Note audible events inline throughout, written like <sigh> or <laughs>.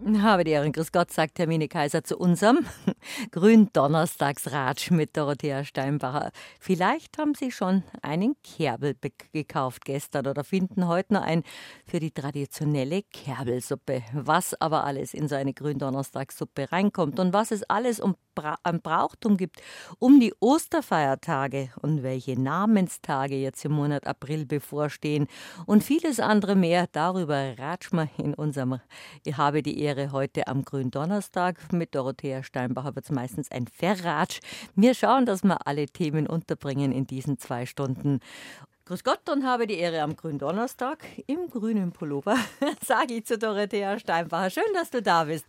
Habe die Ehren, grüß Gott, sagt Hermine Kaiser zu unserem <laughs> Gründonnerstagsratsch mit Dorothea Steinbacher. Vielleicht haben Sie schon einen Kerbel gekauft gestern oder finden heute noch einen für die traditionelle Kerbelsuppe. Was aber alles in so eine Gründonnerstagssuppe reinkommt und was es alles um Bra an Brauchtum gibt, um die Osterfeiertage und welche Namenstage jetzt im Monat April bevorstehen und vieles andere mehr, darüber ratschen wir in unserem Ich habe die Ehre heute am Gründonnerstag. Mit Dorothea Steinbacher wird es meistens ein Verratsch. Wir schauen, dass wir alle Themen unterbringen in diesen zwei Stunden. Grüß Gott und habe die Ehre am Gründonnerstag im grünen Pullover, <laughs> sage ich zu Dorothea Steinbacher. Schön, dass du da bist,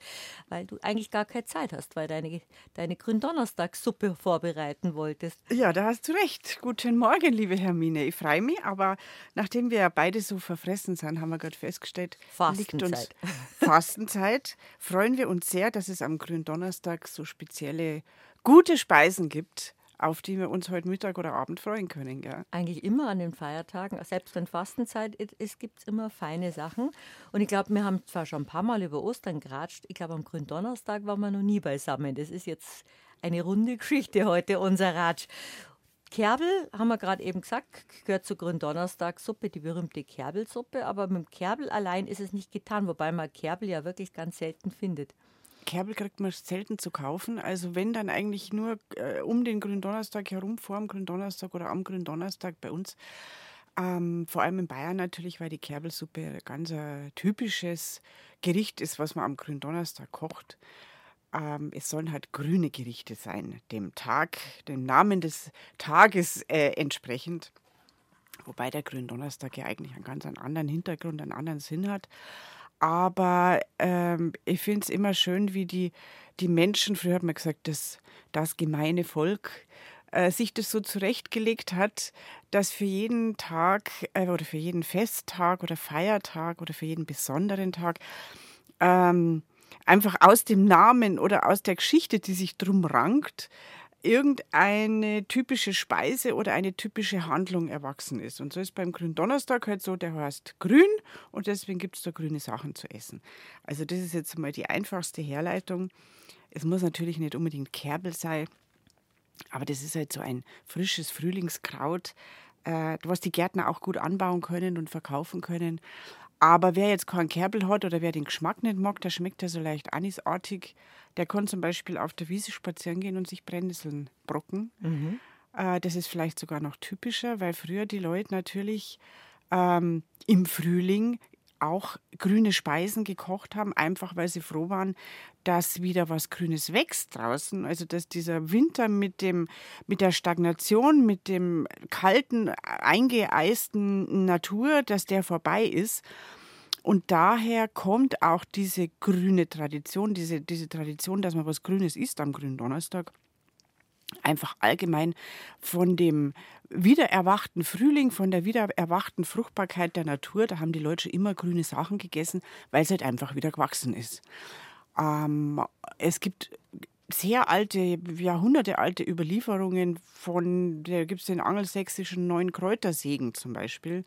weil du eigentlich gar keine Zeit hast, weil deine, deine Gründonnerstagssuppe vorbereiten wolltest. Ja, da hast du recht. Guten Morgen, liebe Hermine. Ich freue mich, aber nachdem wir ja beide so verfressen sind, haben wir gerade festgestellt, Fastenzeit. liegt uns Fastenzeit. Freuen wir uns sehr, dass es am Gründonnerstag so spezielle gute Speisen gibt auf die wir uns heute Mittag oder Abend freuen können. Gell? Eigentlich immer an den Feiertagen, selbst wenn Fastenzeit ist, gibt es immer feine Sachen. Und ich glaube, wir haben zwar schon ein paar Mal über Ostern geratscht, ich glaube, am Gründonnerstag waren wir noch nie beisammen. Das ist jetzt eine runde Geschichte heute, unser Ratsch. Kerbel, haben wir gerade eben gesagt, gehört zur Gründonnerstagssuppe, die berühmte Kerbelsuppe. Aber mit dem Kerbel allein ist es nicht getan, wobei man Kerbel ja wirklich ganz selten findet. Kerbel kriegt man selten zu kaufen. Also wenn dann eigentlich nur äh, um den Gründonnerstag herum, vor dem Gründonnerstag oder am Gründonnerstag bei uns. Ähm, vor allem in Bayern natürlich, weil die Kerbelsuppe ganz ein typisches Gericht ist, was man am Gründonnerstag kocht. Ähm, es sollen halt grüne Gerichte sein, dem Tag, dem Namen des Tages äh, entsprechend. Wobei der Gründonnerstag ja eigentlich einen ganz anderen Hintergrund, einen anderen Sinn hat. Aber ähm, ich finde es immer schön, wie die, die Menschen, früher hat man gesagt, das, das gemeine Volk, äh, sich das so zurechtgelegt hat, dass für jeden Tag äh, oder für jeden Festtag oder Feiertag oder für jeden besonderen Tag ähm, einfach aus dem Namen oder aus der Geschichte, die sich drum rankt, irgendeine typische Speise oder eine typische Handlung erwachsen ist. Und so ist beim Gründonnerstag halt so, der heißt grün und deswegen gibt es da grüne Sachen zu essen. Also das ist jetzt mal die einfachste Herleitung. Es muss natürlich nicht unbedingt Kerbel sein, aber das ist halt so ein frisches Frühlingskraut, äh, was die Gärtner auch gut anbauen können und verkaufen können. Aber wer jetzt keinen Kerbel hat oder wer den Geschmack nicht mag, der schmeckt ja so leicht anisartig, der kann zum Beispiel auf der Wiese spazieren gehen und sich Brennnesseln brocken. Mhm. Äh, das ist vielleicht sogar noch typischer, weil früher die Leute natürlich ähm, im Frühling auch grüne Speisen gekocht haben, einfach weil sie froh waren, dass wieder was Grünes wächst draußen. Also dass dieser Winter mit dem, mit der Stagnation, mit dem kalten, eingeeisten Natur, dass der vorbei ist. Und daher kommt auch diese grüne Tradition, diese, diese Tradition, dass man was Grünes isst am grünen Donnerstag einfach allgemein von dem wiedererwachten Frühling, von der wiedererwachten Fruchtbarkeit der Natur, da haben die Leute schon immer grüne Sachen gegessen, weil es halt einfach wieder gewachsen ist. Ähm, es gibt sehr alte, jahrhundertealte Überlieferungen von, da gibt es den angelsächsischen Neun Kräutersegen zum Beispiel.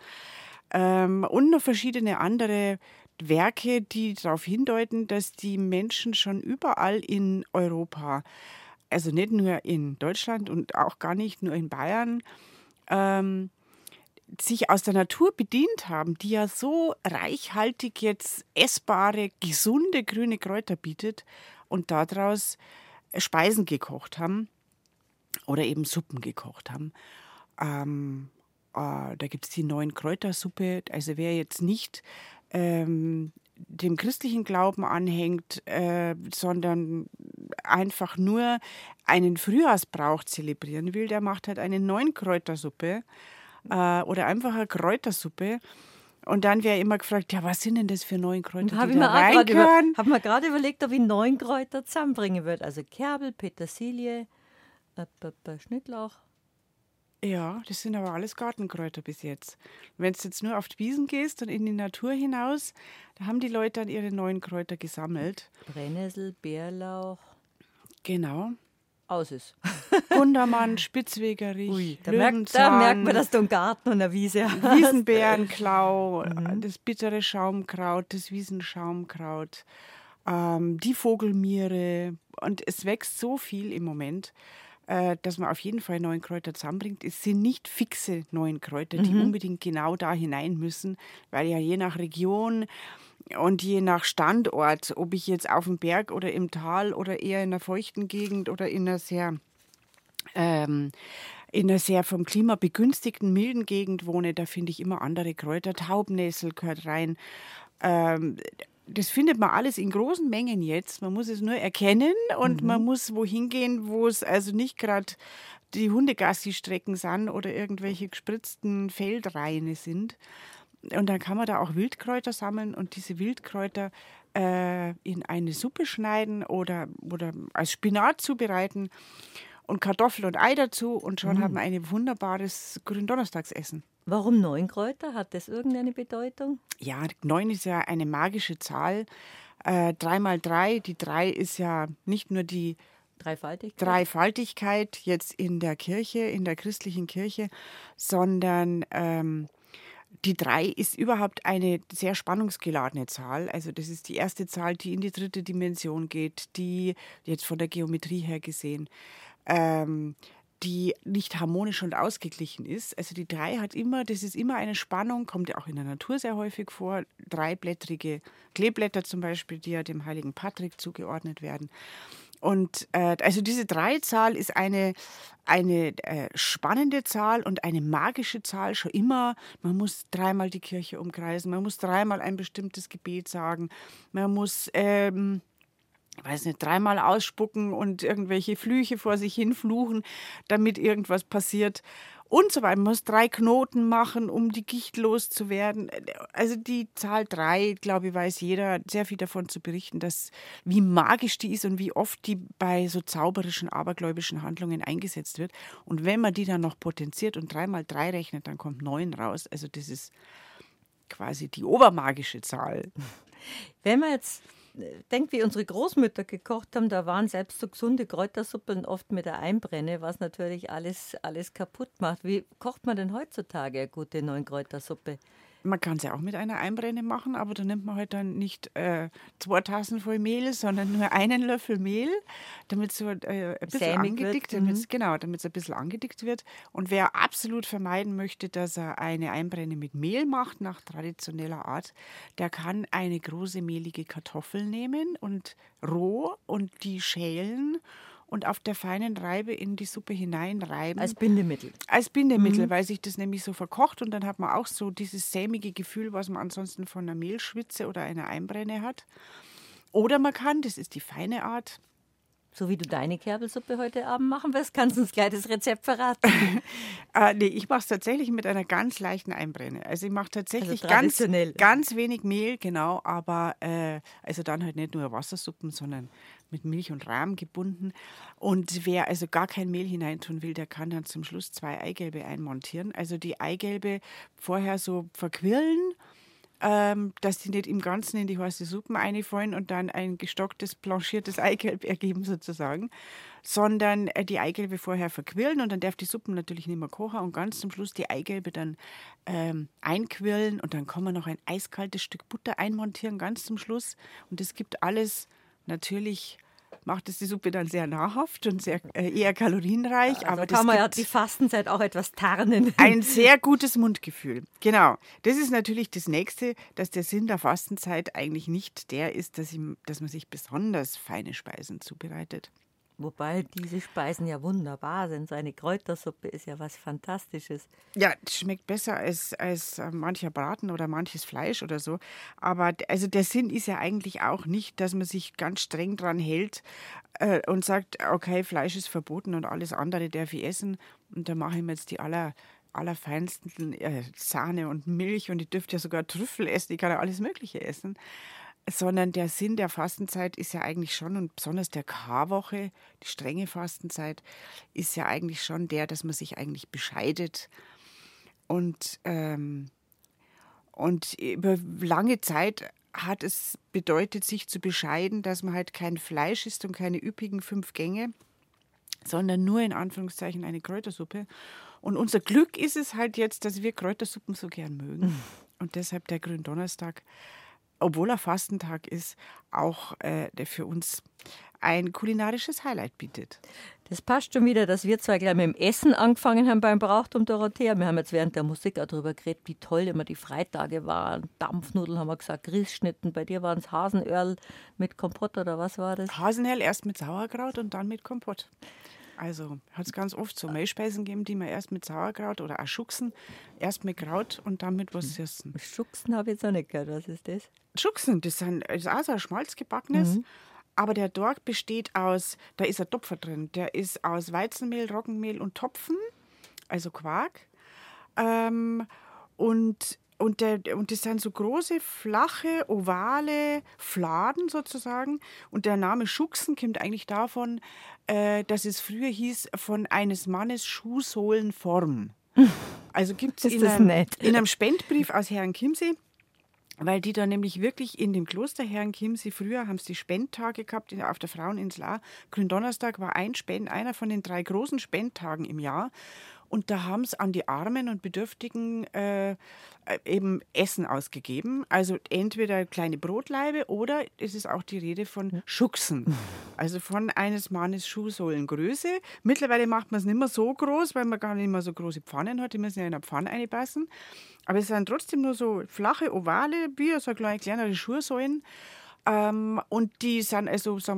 Ähm, und noch verschiedene andere Werke, die darauf hindeuten, dass die Menschen schon überall in Europa also nicht nur in Deutschland und auch gar nicht nur in Bayern, ähm, sich aus der Natur bedient haben, die ja so reichhaltig jetzt essbare, gesunde grüne Kräuter bietet und daraus Speisen gekocht haben oder eben Suppen gekocht haben. Ähm, äh, da gibt es die neuen Kräutersuppe. Also wer jetzt nicht ähm, dem christlichen Glauben anhängt, äh, sondern einfach nur einen Frühjahrsbrauch zelebrieren will, der macht halt eine Neunkräutersuppe äh, oder einfach eine Kräutersuppe. Und dann wäre immer gefragt, ja, was sind denn das für neun Kräuter, hab die da reingehören? Habe mir gerade überlegt, ob ich neun Kräuter zusammenbringen würde. Also Kerbel, Petersilie, äh, Schnittlauch, ja, das sind aber alles Gartenkräuter bis jetzt. Wenn du jetzt nur auf die Wiesen gehst und in die Natur hinaus, da haben die Leute dann ihre neuen Kräuter gesammelt. Brennnessel, Bärlauch. Genau. aus ist. <laughs> <laughs> Gundermann, Spitzwegerich, Ui, da, merkt, da merkt man, dass du einen Garten und eine Wiese hast. Wiesenbärenklau, mhm. das bittere Schaumkraut, das Wiesenschaumkraut, ähm, die Vogelmiere. Und es wächst so viel im Moment, äh, dass man auf jeden Fall neuen Kräuter zusammenbringt. Es sind nicht fixe neuen Kräuter, die mhm. unbedingt genau da hinein müssen, weil ja je nach Region und je nach Standort, ob ich jetzt auf dem Berg oder im Tal oder eher in einer feuchten Gegend oder in einer sehr ähm, in einer sehr vom Klima begünstigten, milden Gegend wohne, da finde ich immer andere Kräuter. Taubnessel gehört rein. Ähm, das findet man alles in großen Mengen jetzt. Man muss es nur erkennen und mhm. man muss wohin gehen, wo es also nicht gerade die Hundegassi-Strecken sind oder irgendwelche gespritzten Feldreine sind. Und dann kann man da auch Wildkräuter sammeln und diese Wildkräuter äh, in eine Suppe schneiden oder, oder als Spinat zubereiten und Kartoffel und Ei dazu und schon mhm. haben wir ein wunderbares Gründonnerstagsessen. Warum neun Kräuter? Hat das irgendeine Bedeutung? Ja, neun ist ja eine magische Zahl. Äh, drei mal drei, die drei ist ja nicht nur die Dreifaltigkeit. Dreifaltigkeit jetzt in der Kirche, in der christlichen Kirche, sondern ähm, die drei ist überhaupt eine sehr spannungsgeladene Zahl. Also das ist die erste Zahl, die in die dritte Dimension geht, die jetzt von der Geometrie her gesehen ähm, die nicht harmonisch und ausgeglichen ist. Also die drei hat immer, das ist immer eine Spannung, kommt ja auch in der Natur sehr häufig vor. Dreiblättrige Kleeblätter zum Beispiel, die ja dem heiligen Patrick zugeordnet werden. Und äh, also diese Dreizahl ist eine, eine äh, spannende Zahl und eine magische Zahl schon immer. Man muss dreimal die Kirche umkreisen, man muss dreimal ein bestimmtes Gebet sagen, man muss ähm, weiß nicht, dreimal ausspucken und irgendwelche Flüche vor sich hin fluchen, damit irgendwas passiert und so weiter. Man muss drei Knoten machen, um die Gicht loszuwerden. Also die Zahl drei, glaube ich, weiß jeder sehr viel davon zu berichten, dass wie magisch die ist und wie oft die bei so zauberischen, abergläubischen Handlungen eingesetzt wird. Und wenn man die dann noch potenziert und dreimal drei rechnet, dann kommt neun raus. Also das ist quasi die obermagische Zahl. Wenn man jetzt denkt, wie unsere Großmütter gekocht haben, da waren selbst so gesunde Kräutersuppen oft mit der Einbrenne, was natürlich alles, alles kaputt macht. Wie kocht man denn heutzutage eine gute Neunkräutersuppe? Man kann es ja auch mit einer Einbrenne machen, aber da nimmt man halt dann nicht äh, zwei Tassen voll Mehl, sondern nur einen Löffel Mehl, damit es so äh, ein bisschen angedickt wird. Mhm. Genau, damit es ein bisschen angedickt wird. Und wer absolut vermeiden möchte, dass er eine Einbrenne mit Mehl macht, nach traditioneller Art, der kann eine große mehlige Kartoffel nehmen und roh und die schälen und auf der feinen Reibe in die Suppe hineinreiben. Als Bindemittel. Als Bindemittel, mhm. weil sich das nämlich so verkocht und dann hat man auch so dieses sämige Gefühl, was man ansonsten von einer Mehlschwitze oder einer Einbrenne hat. Oder man kann, das ist die feine Art, so wie du deine Kerbelsuppe heute Abend machen wirst, kannst du uns gleich das Rezept verraten. äh, <laughs> nee, ich mache es tatsächlich mit einer ganz leichten Einbrenne. Also ich mache tatsächlich also ganz, ganz wenig Mehl, genau, aber äh, also dann halt nicht nur Wassersuppen, sondern mit Milch und Rahm gebunden. Und wer also gar kein Mehl hineintun will, der kann dann zum Schluss zwei Eigelbe einmontieren. Also die Eigelbe vorher so verquirlen ähm, dass die nicht im Ganzen in die heiße Suppen einfallen und dann ein gestocktes, blanchiertes Eigelb ergeben sozusagen, sondern äh, die Eigelbe vorher verquirlen und dann darf die Suppen natürlich nicht mehr kochen und ganz zum Schluss die Eigelbe dann ähm, einquirlen und dann kann man noch ein eiskaltes Stück Butter einmontieren, ganz zum Schluss und das gibt alles natürlich macht es die Suppe dann sehr nahrhaft und sehr, äh, eher kalorienreich. Also aber kann man ja die Fastenzeit auch etwas tarnen. Ein <laughs> sehr gutes Mundgefühl. Genau. Das ist natürlich das Nächste, dass der Sinn der Fastenzeit eigentlich nicht der ist, dass, ihm, dass man sich besonders feine Speisen zubereitet. Wobei diese Speisen ja wunderbar sind. So eine Kräutersuppe ist ja was Fantastisches. Ja, schmeckt besser als, als äh, mancher Braten oder manches Fleisch oder so. Aber also der Sinn ist ja eigentlich auch nicht, dass man sich ganz streng dran hält äh, und sagt, okay, Fleisch ist verboten und alles andere darf ich essen. Und da mache ich mir jetzt die aller allerfeinsten äh, Sahne und Milch und ich dürfte ja sogar Trüffel essen, ich kann ja alles Mögliche essen sondern der Sinn der Fastenzeit ist ja eigentlich schon, und besonders der Karwoche, die strenge Fastenzeit, ist ja eigentlich schon der, dass man sich eigentlich bescheidet und, ähm, und über lange Zeit hat es bedeutet, sich zu bescheiden, dass man halt kein Fleisch isst und keine üppigen fünf Gänge, sondern nur in Anführungszeichen eine Kräutersuppe. Und unser Glück ist es halt jetzt, dass wir Kräutersuppen so gern mögen. Und deshalb der Gründonnerstag, obwohl er Fastentag ist, auch äh, der für uns ein kulinarisches Highlight bietet. Das passt schon wieder, dass wir zwei gleich mit dem Essen angefangen haben beim Brauchtum Dorothea. Wir haben jetzt während der Musik auch darüber geredet, wie toll immer die Freitage waren. Dampfnudeln haben wir gesagt, Grießschnitten. Bei dir waren es Hasenöhrl mit Kompott oder was war das? Hasenöhrl erst mit Sauerkraut und dann mit Kompott. Also hat es ganz oft so Mehlspeisen gegeben, die man erst mit Sauerkraut oder auch Schuchsen, erst mit Kraut und dann mit was süßen. Schuchsen habe ich jetzt auch nicht gehört. Was ist das? Schuchsen, das, sind, das ist auch so ein Schmalzgebackenes. Mhm. Aber der Dork besteht aus, da ist ein Topfer drin, der ist aus Weizenmehl, Roggenmehl und Topfen, also Quark. Ähm, und und, der, und das sind so große, flache, ovale Fladen sozusagen. Und der Name Schuchsen kommt eigentlich davon, äh, dass es früher hieß, von eines Mannes Schuhsohlenform. Also gibt es in, in, einem Spendbrief aus Herrn Chiemsee, weil die da nämlich wirklich in dem Kloster Herrn Chiemsee, früher haben sie Spendtage gehabt auf der Fraueninsel. Gründonnerstag war ein Spend, einer von den drei großen Spendtagen im Jahr. Und da haben sie an die Armen und Bedürftigen äh, äh, eben Essen ausgegeben. Also entweder kleine Brotlaibe oder es ist auch die Rede von Schuchsen. <laughs> Also von eines Mannes Schuhsohlengröße. Mittlerweile macht man es nicht mehr so groß, weil man gar nicht mehr so große Pfannen hat. Die müssen ja in eine Pfanne einpassen. Aber es sind trotzdem nur so flache, ovale, wie so kleine, kleinere Schuhsohlen. Ähm, und die sind also so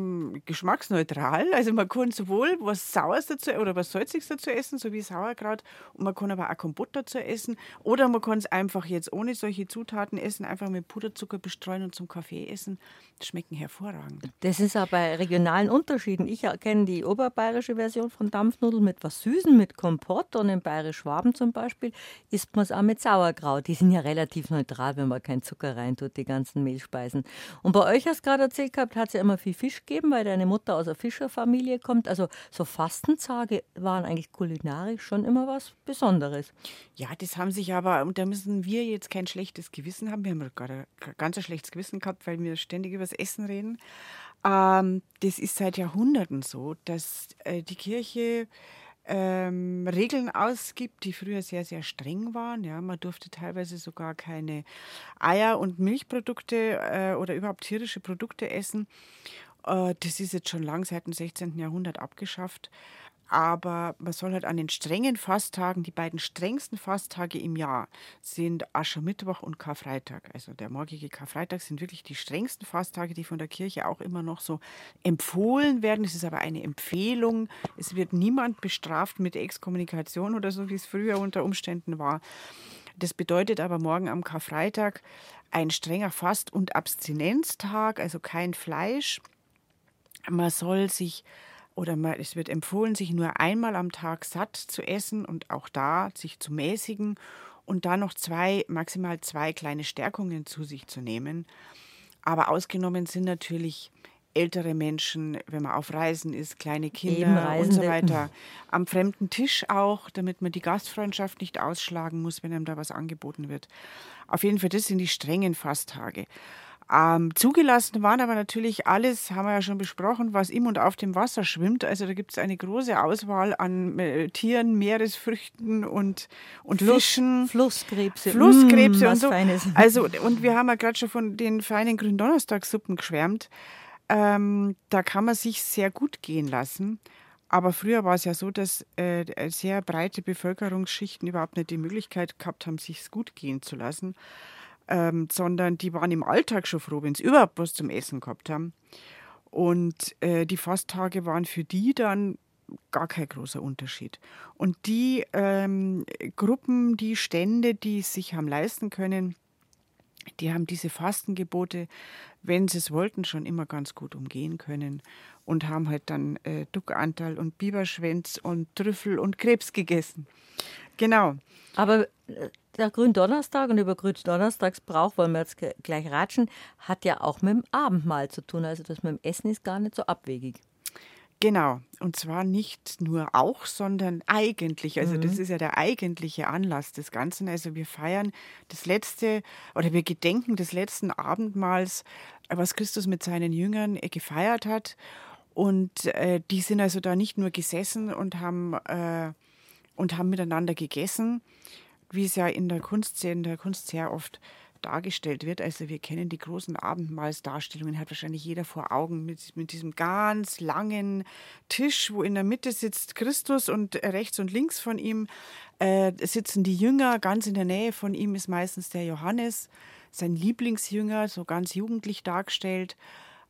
geschmacksneutral. Also man kann sowohl was Saures dazu oder was Salziges dazu essen, so wie Sauerkraut, und man kann aber auch Kompott dazu essen. Oder man kann es einfach jetzt ohne solche Zutaten essen, einfach mit Puderzucker bestreuen und zum Kaffee essen. Das schmecken hervorragend. Das ist aber bei regionalen Unterschieden. Ich kenne die oberbayerische Version von Dampfnudeln mit was Süßen, mit Kompott. Und in Bayerisch-Schwaben zum Beispiel isst man es auch mit Sauerkraut. Die sind ja relativ neutral, wenn man keinen Zucker reintut, die ganzen Mehlspeisen. Und bei euch euch hast gerade erzählt gehabt, hat es ja immer viel Fisch gegeben, weil deine Mutter aus einer Fischerfamilie kommt. Also so Fastentage waren eigentlich kulinarisch schon immer was Besonderes. Ja, das haben sich aber, und da müssen wir jetzt kein schlechtes Gewissen haben. Wir haben gerade ein ganz schlechtes Gewissen gehabt, weil wir ständig über das Essen reden. Ähm, das ist seit Jahrhunderten so, dass äh, die Kirche ähm, Regeln ausgibt, die früher sehr, sehr streng waren. Ja, man durfte teilweise sogar keine Eier und Milchprodukte äh, oder überhaupt tierische Produkte essen. Äh, das ist jetzt schon lang seit dem 16. Jahrhundert abgeschafft aber man soll halt an den strengen Fasttagen, die beiden strengsten Fasttage im Jahr sind Aschermittwoch und Karfreitag. Also der morgige Karfreitag sind wirklich die strengsten Fasttage, die von der Kirche auch immer noch so empfohlen werden. Es ist aber eine Empfehlung. Es wird niemand bestraft mit Exkommunikation oder so, wie es früher unter Umständen war. Das bedeutet aber morgen am Karfreitag ein strenger Fast- und Abstinenztag, also kein Fleisch. Man soll sich oder mal, es wird empfohlen, sich nur einmal am Tag satt zu essen und auch da sich zu mäßigen und dann noch zwei, maximal zwei kleine Stärkungen zu sich zu nehmen. Aber ausgenommen sind natürlich ältere Menschen, wenn man auf Reisen ist, kleine Kinder und so weiter. Am fremden Tisch auch, damit man die Gastfreundschaft nicht ausschlagen muss, wenn einem da was angeboten wird. Auf jeden Fall, das sind die strengen Fasttage. Ähm, zugelassen waren aber natürlich alles, haben wir ja schon besprochen, was im und auf dem Wasser schwimmt. Also da gibt es eine große Auswahl an äh, Tieren, Meeresfrüchten und, und Fluss, Fischen. Flusskrebse. Flusskrebse mm, und so. Feines. <laughs> Also, und wir haben ja gerade schon von den feinen Gründonnerstagssuppen geschwärmt. Ähm, da kann man sich sehr gut gehen lassen. Aber früher war es ja so, dass äh, sehr breite Bevölkerungsschichten überhaupt nicht die Möglichkeit gehabt haben, sich gut gehen zu lassen ähm, sondern die waren im Alltag schon froh, wenn sie überhaupt was zum Essen gehabt haben. Und äh, die Fasttage waren für die dann gar kein großer Unterschied. Und die ähm, Gruppen, die Stände, die es sich haben leisten können, die haben diese Fastengebote, wenn sie es wollten, schon immer ganz gut umgehen können und haben halt dann äh, Duckantal und Biberschwänz und Trüffel und Krebs gegessen. Genau. Aber äh, der Gründonnerstag und über Gründonnerstagsbrauch wollen wir jetzt gleich ratschen, hat ja auch mit dem Abendmahl zu tun. Also das mit dem Essen ist gar nicht so abwegig. Genau. Und zwar nicht nur auch, sondern eigentlich. Also mhm. das ist ja der eigentliche Anlass des Ganzen. Also wir feiern das letzte oder wir gedenken des letzten Abendmahls, was Christus mit seinen Jüngern gefeiert hat. Und äh, die sind also da nicht nur gesessen und haben, äh, und haben miteinander gegessen, wie es ja in der Kunst, in der Kunst sehr oft dargestellt wird. Also wir kennen die großen Abendmahlsdarstellungen, hat wahrscheinlich jeder vor Augen mit, mit diesem ganz langen Tisch, wo in der Mitte sitzt Christus und rechts und links von ihm äh, sitzen die Jünger. Ganz in der Nähe von ihm ist meistens der Johannes, sein Lieblingsjünger, so ganz jugendlich dargestellt.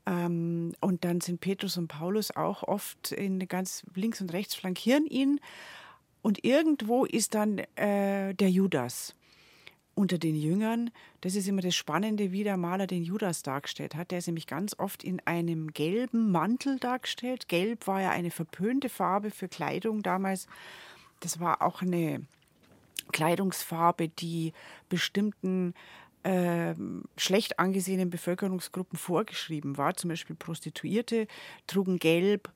Ähm, und dann sind Petrus und Paulus auch oft in ganz links und rechts flankieren ihn. Und irgendwo ist dann äh, der Judas unter den Jüngern, das ist immer das Spannende, wie der Maler den Judas dargestellt hat. Der ist nämlich ganz oft in einem gelben Mantel dargestellt. Gelb war ja eine verpönte Farbe für Kleidung damals. Das war auch eine Kleidungsfarbe, die bestimmten äh, schlecht angesehenen Bevölkerungsgruppen vorgeschrieben war. Zum Beispiel Prostituierte trugen Gelb.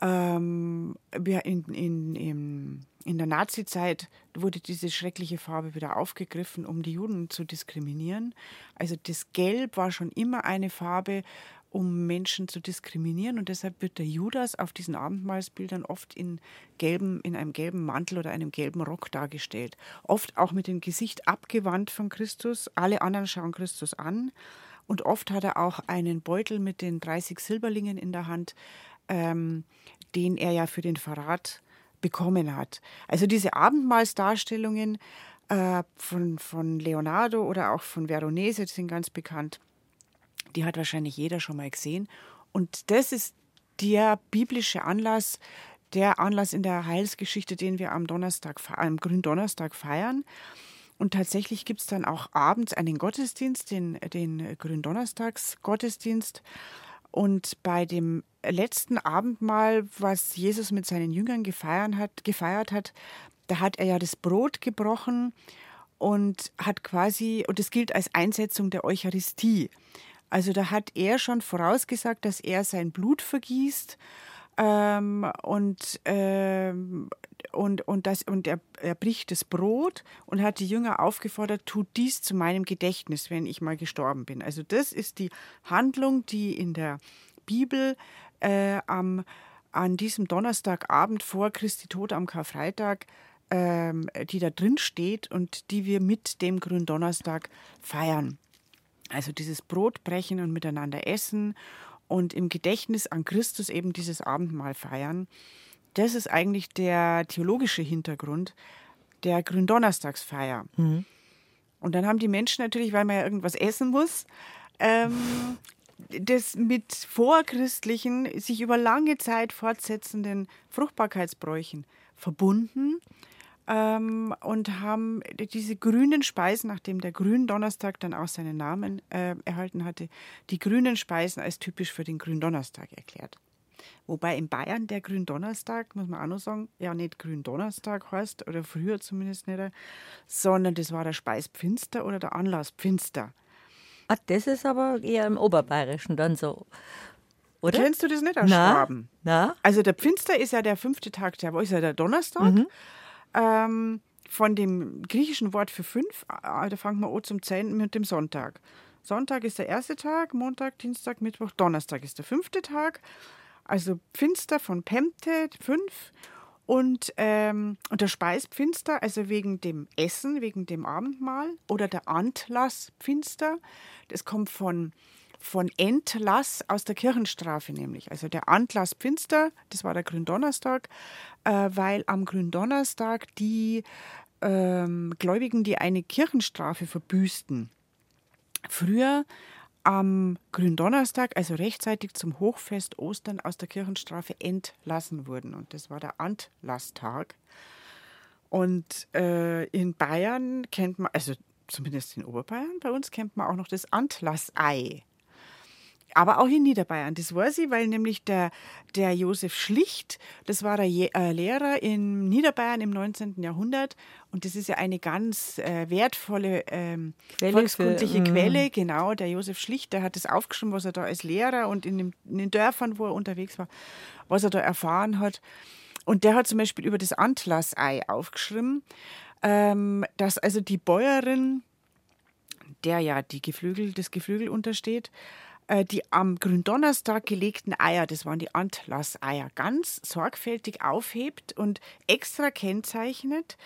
Ähm, in, in, in in der Nazizeit wurde diese schreckliche Farbe wieder aufgegriffen, um die Juden zu diskriminieren. Also das Gelb war schon immer eine Farbe, um Menschen zu diskriminieren. Und deshalb wird der Judas auf diesen Abendmahlsbildern oft in, gelben, in einem gelben Mantel oder einem gelben Rock dargestellt. Oft auch mit dem Gesicht abgewandt von Christus. Alle anderen schauen Christus an. Und oft hat er auch einen Beutel mit den 30 Silberlingen in der Hand, ähm, den er ja für den Verrat bekommen hat. Also diese Abendmahlsdarstellungen äh, von, von Leonardo oder auch von Veronese, sind ganz bekannt, die hat wahrscheinlich jeder schon mal gesehen. Und das ist der biblische Anlass, der Anlass in der Heilsgeschichte, den wir am Donnerstag, am Gründonnerstag feiern. Und tatsächlich gibt es dann auch abends einen Gottesdienst, den, den Gründonnerstagsgottesdienst. Und bei dem letzten Abendmahl, was Jesus mit seinen Jüngern gefeiert hat, gefeiert hat, da hat er ja das Brot gebrochen und hat quasi, und es gilt als Einsetzung der Eucharistie. Also da hat er schon vorausgesagt, dass er sein Blut vergießt ähm, und, ähm, und, und, das, und er, er bricht das Brot und hat die Jünger aufgefordert, tut dies zu meinem Gedächtnis, wenn ich mal gestorben bin. Also das ist die Handlung, die in der Bibel äh, am, an diesem Donnerstagabend vor Christi Tod am Karfreitag, ähm, die da drin steht und die wir mit dem Gründonnerstag feiern. Also dieses Brotbrechen und miteinander essen und im Gedächtnis an Christus eben dieses Abendmahl feiern. Das ist eigentlich der theologische Hintergrund der Gründonnerstagsfeier. Mhm. Und dann haben die Menschen natürlich, weil man ja irgendwas essen muss, ähm, das mit vorchristlichen, sich über lange Zeit fortsetzenden Fruchtbarkeitsbräuchen verbunden ähm, und haben diese grünen Speisen, nachdem der Gründonnerstag dann auch seinen Namen äh, erhalten hatte, die grünen Speisen als typisch für den Gründonnerstag erklärt. Wobei in Bayern der Gründonnerstag, muss man auch noch sagen, ja nicht Gründonnerstag heißt, oder früher zumindest nicht, sondern das war der Speispfinster oder der Anlasspfinster. Ah, das ist aber eher im Oberbayerischen dann so. Oder? Kennst du das nicht aus Na? Schwaben? Na? Also der Pfinster ist ja der fünfte Tag der Woche, ist ja der Donnerstag. Mhm. Ähm, von dem griechischen Wort für fünf, äh, da fangen wir an zum Zählen mit dem Sonntag. Sonntag ist der erste Tag, Montag, Dienstag, Mittwoch, Donnerstag ist der fünfte Tag. Also Pfinster von Pemte, fünf. Und, ähm, und der Speispfinster, also wegen dem Essen, wegen dem Abendmahl. Oder der Antlasspfinster, das kommt von, von Entlass aus der Kirchenstrafe nämlich. Also der Antlasspfinster, das war der Gründonnerstag, äh, weil am Gründonnerstag die ähm, Gläubigen, die eine Kirchenstrafe verbüßten, früher am Gründonnerstag, also rechtzeitig zum Hochfest Ostern, aus der Kirchenstrafe entlassen wurden. Und das war der Antlasstag. Und äh, in Bayern kennt man, also zumindest in Oberbayern, bei uns kennt man auch noch das Antlassei aber auch in Niederbayern. Das weiß ich, weil nämlich der, der Josef Schlicht, das war der Je äh, Lehrer in Niederbayern im 19. Jahrhundert. Und das ist ja eine ganz äh, wertvolle ähm, Quelle volkskundliche für, mm. Quelle. Genau, der Josef Schlicht, der hat das aufgeschrieben, was er da als Lehrer und in, dem, in den Dörfern, wo er unterwegs war, was er da erfahren hat. Und der hat zum Beispiel über das Antlassei aufgeschrieben, ähm, dass also die Bäuerin, der ja die Geflügel, das Geflügel untersteht, die am Gründonnerstag gelegten Eier, das waren die Antlasseier, ganz sorgfältig aufhebt und extra kennzeichnet,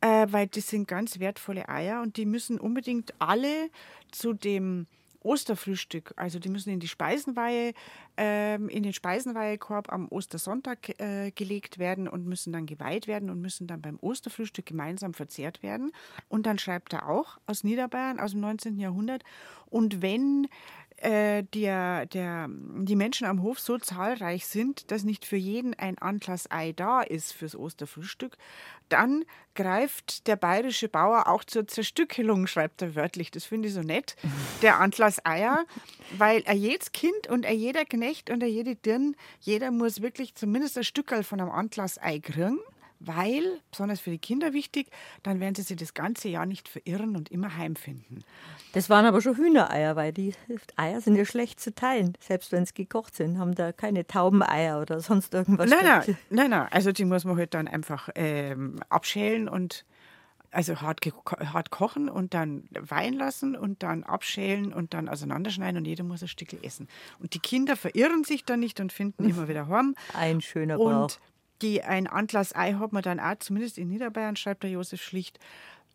äh, weil das sind ganz wertvolle Eier und die müssen unbedingt alle zu dem Osterfrühstück. Also die müssen in die Speisenweihe, ähm, in den Speisenweihekorb am Ostersonntag äh, gelegt werden und müssen dann geweiht werden und müssen dann beim Osterfrühstück gemeinsam verzehrt werden. Und dann schreibt er auch aus Niederbayern aus dem 19. Jahrhundert. Und wenn äh, der, der, die Menschen am Hof so zahlreich sind, dass nicht für jeden ein Antlassei da ist fürs Osterfrühstück, dann greift der bayerische Bauer auch zur Zerstückelung, schreibt er wörtlich. Das finde ich so nett, der Antlasseier, weil er jedes Kind und er jeder Knecht und er jede Dirn, jeder muss wirklich zumindest ein Stückel von einem Antlassei kriegen weil, besonders für die Kinder wichtig, dann werden sie sich das ganze Jahr nicht verirren und immer heimfinden. Das waren aber schon Hühnereier, weil die Eier sind ja schlecht zu teilen, selbst wenn sie gekocht sind, haben da keine Taubeneier oder sonst irgendwas. Nein, nein, nein, nein, also die muss man halt dann einfach ähm, abschälen und also hart, hart kochen und dann weihen lassen und dann abschälen und dann auseinanderschneiden und jeder muss ein Stück essen. Und die Kinder verirren sich dann nicht und finden <laughs> immer wieder heim. Ein schöner Brauch. Und die, ein Antlass-Ei hat man dann auch, zumindest in Niederbayern, schreibt der Josef Schlicht,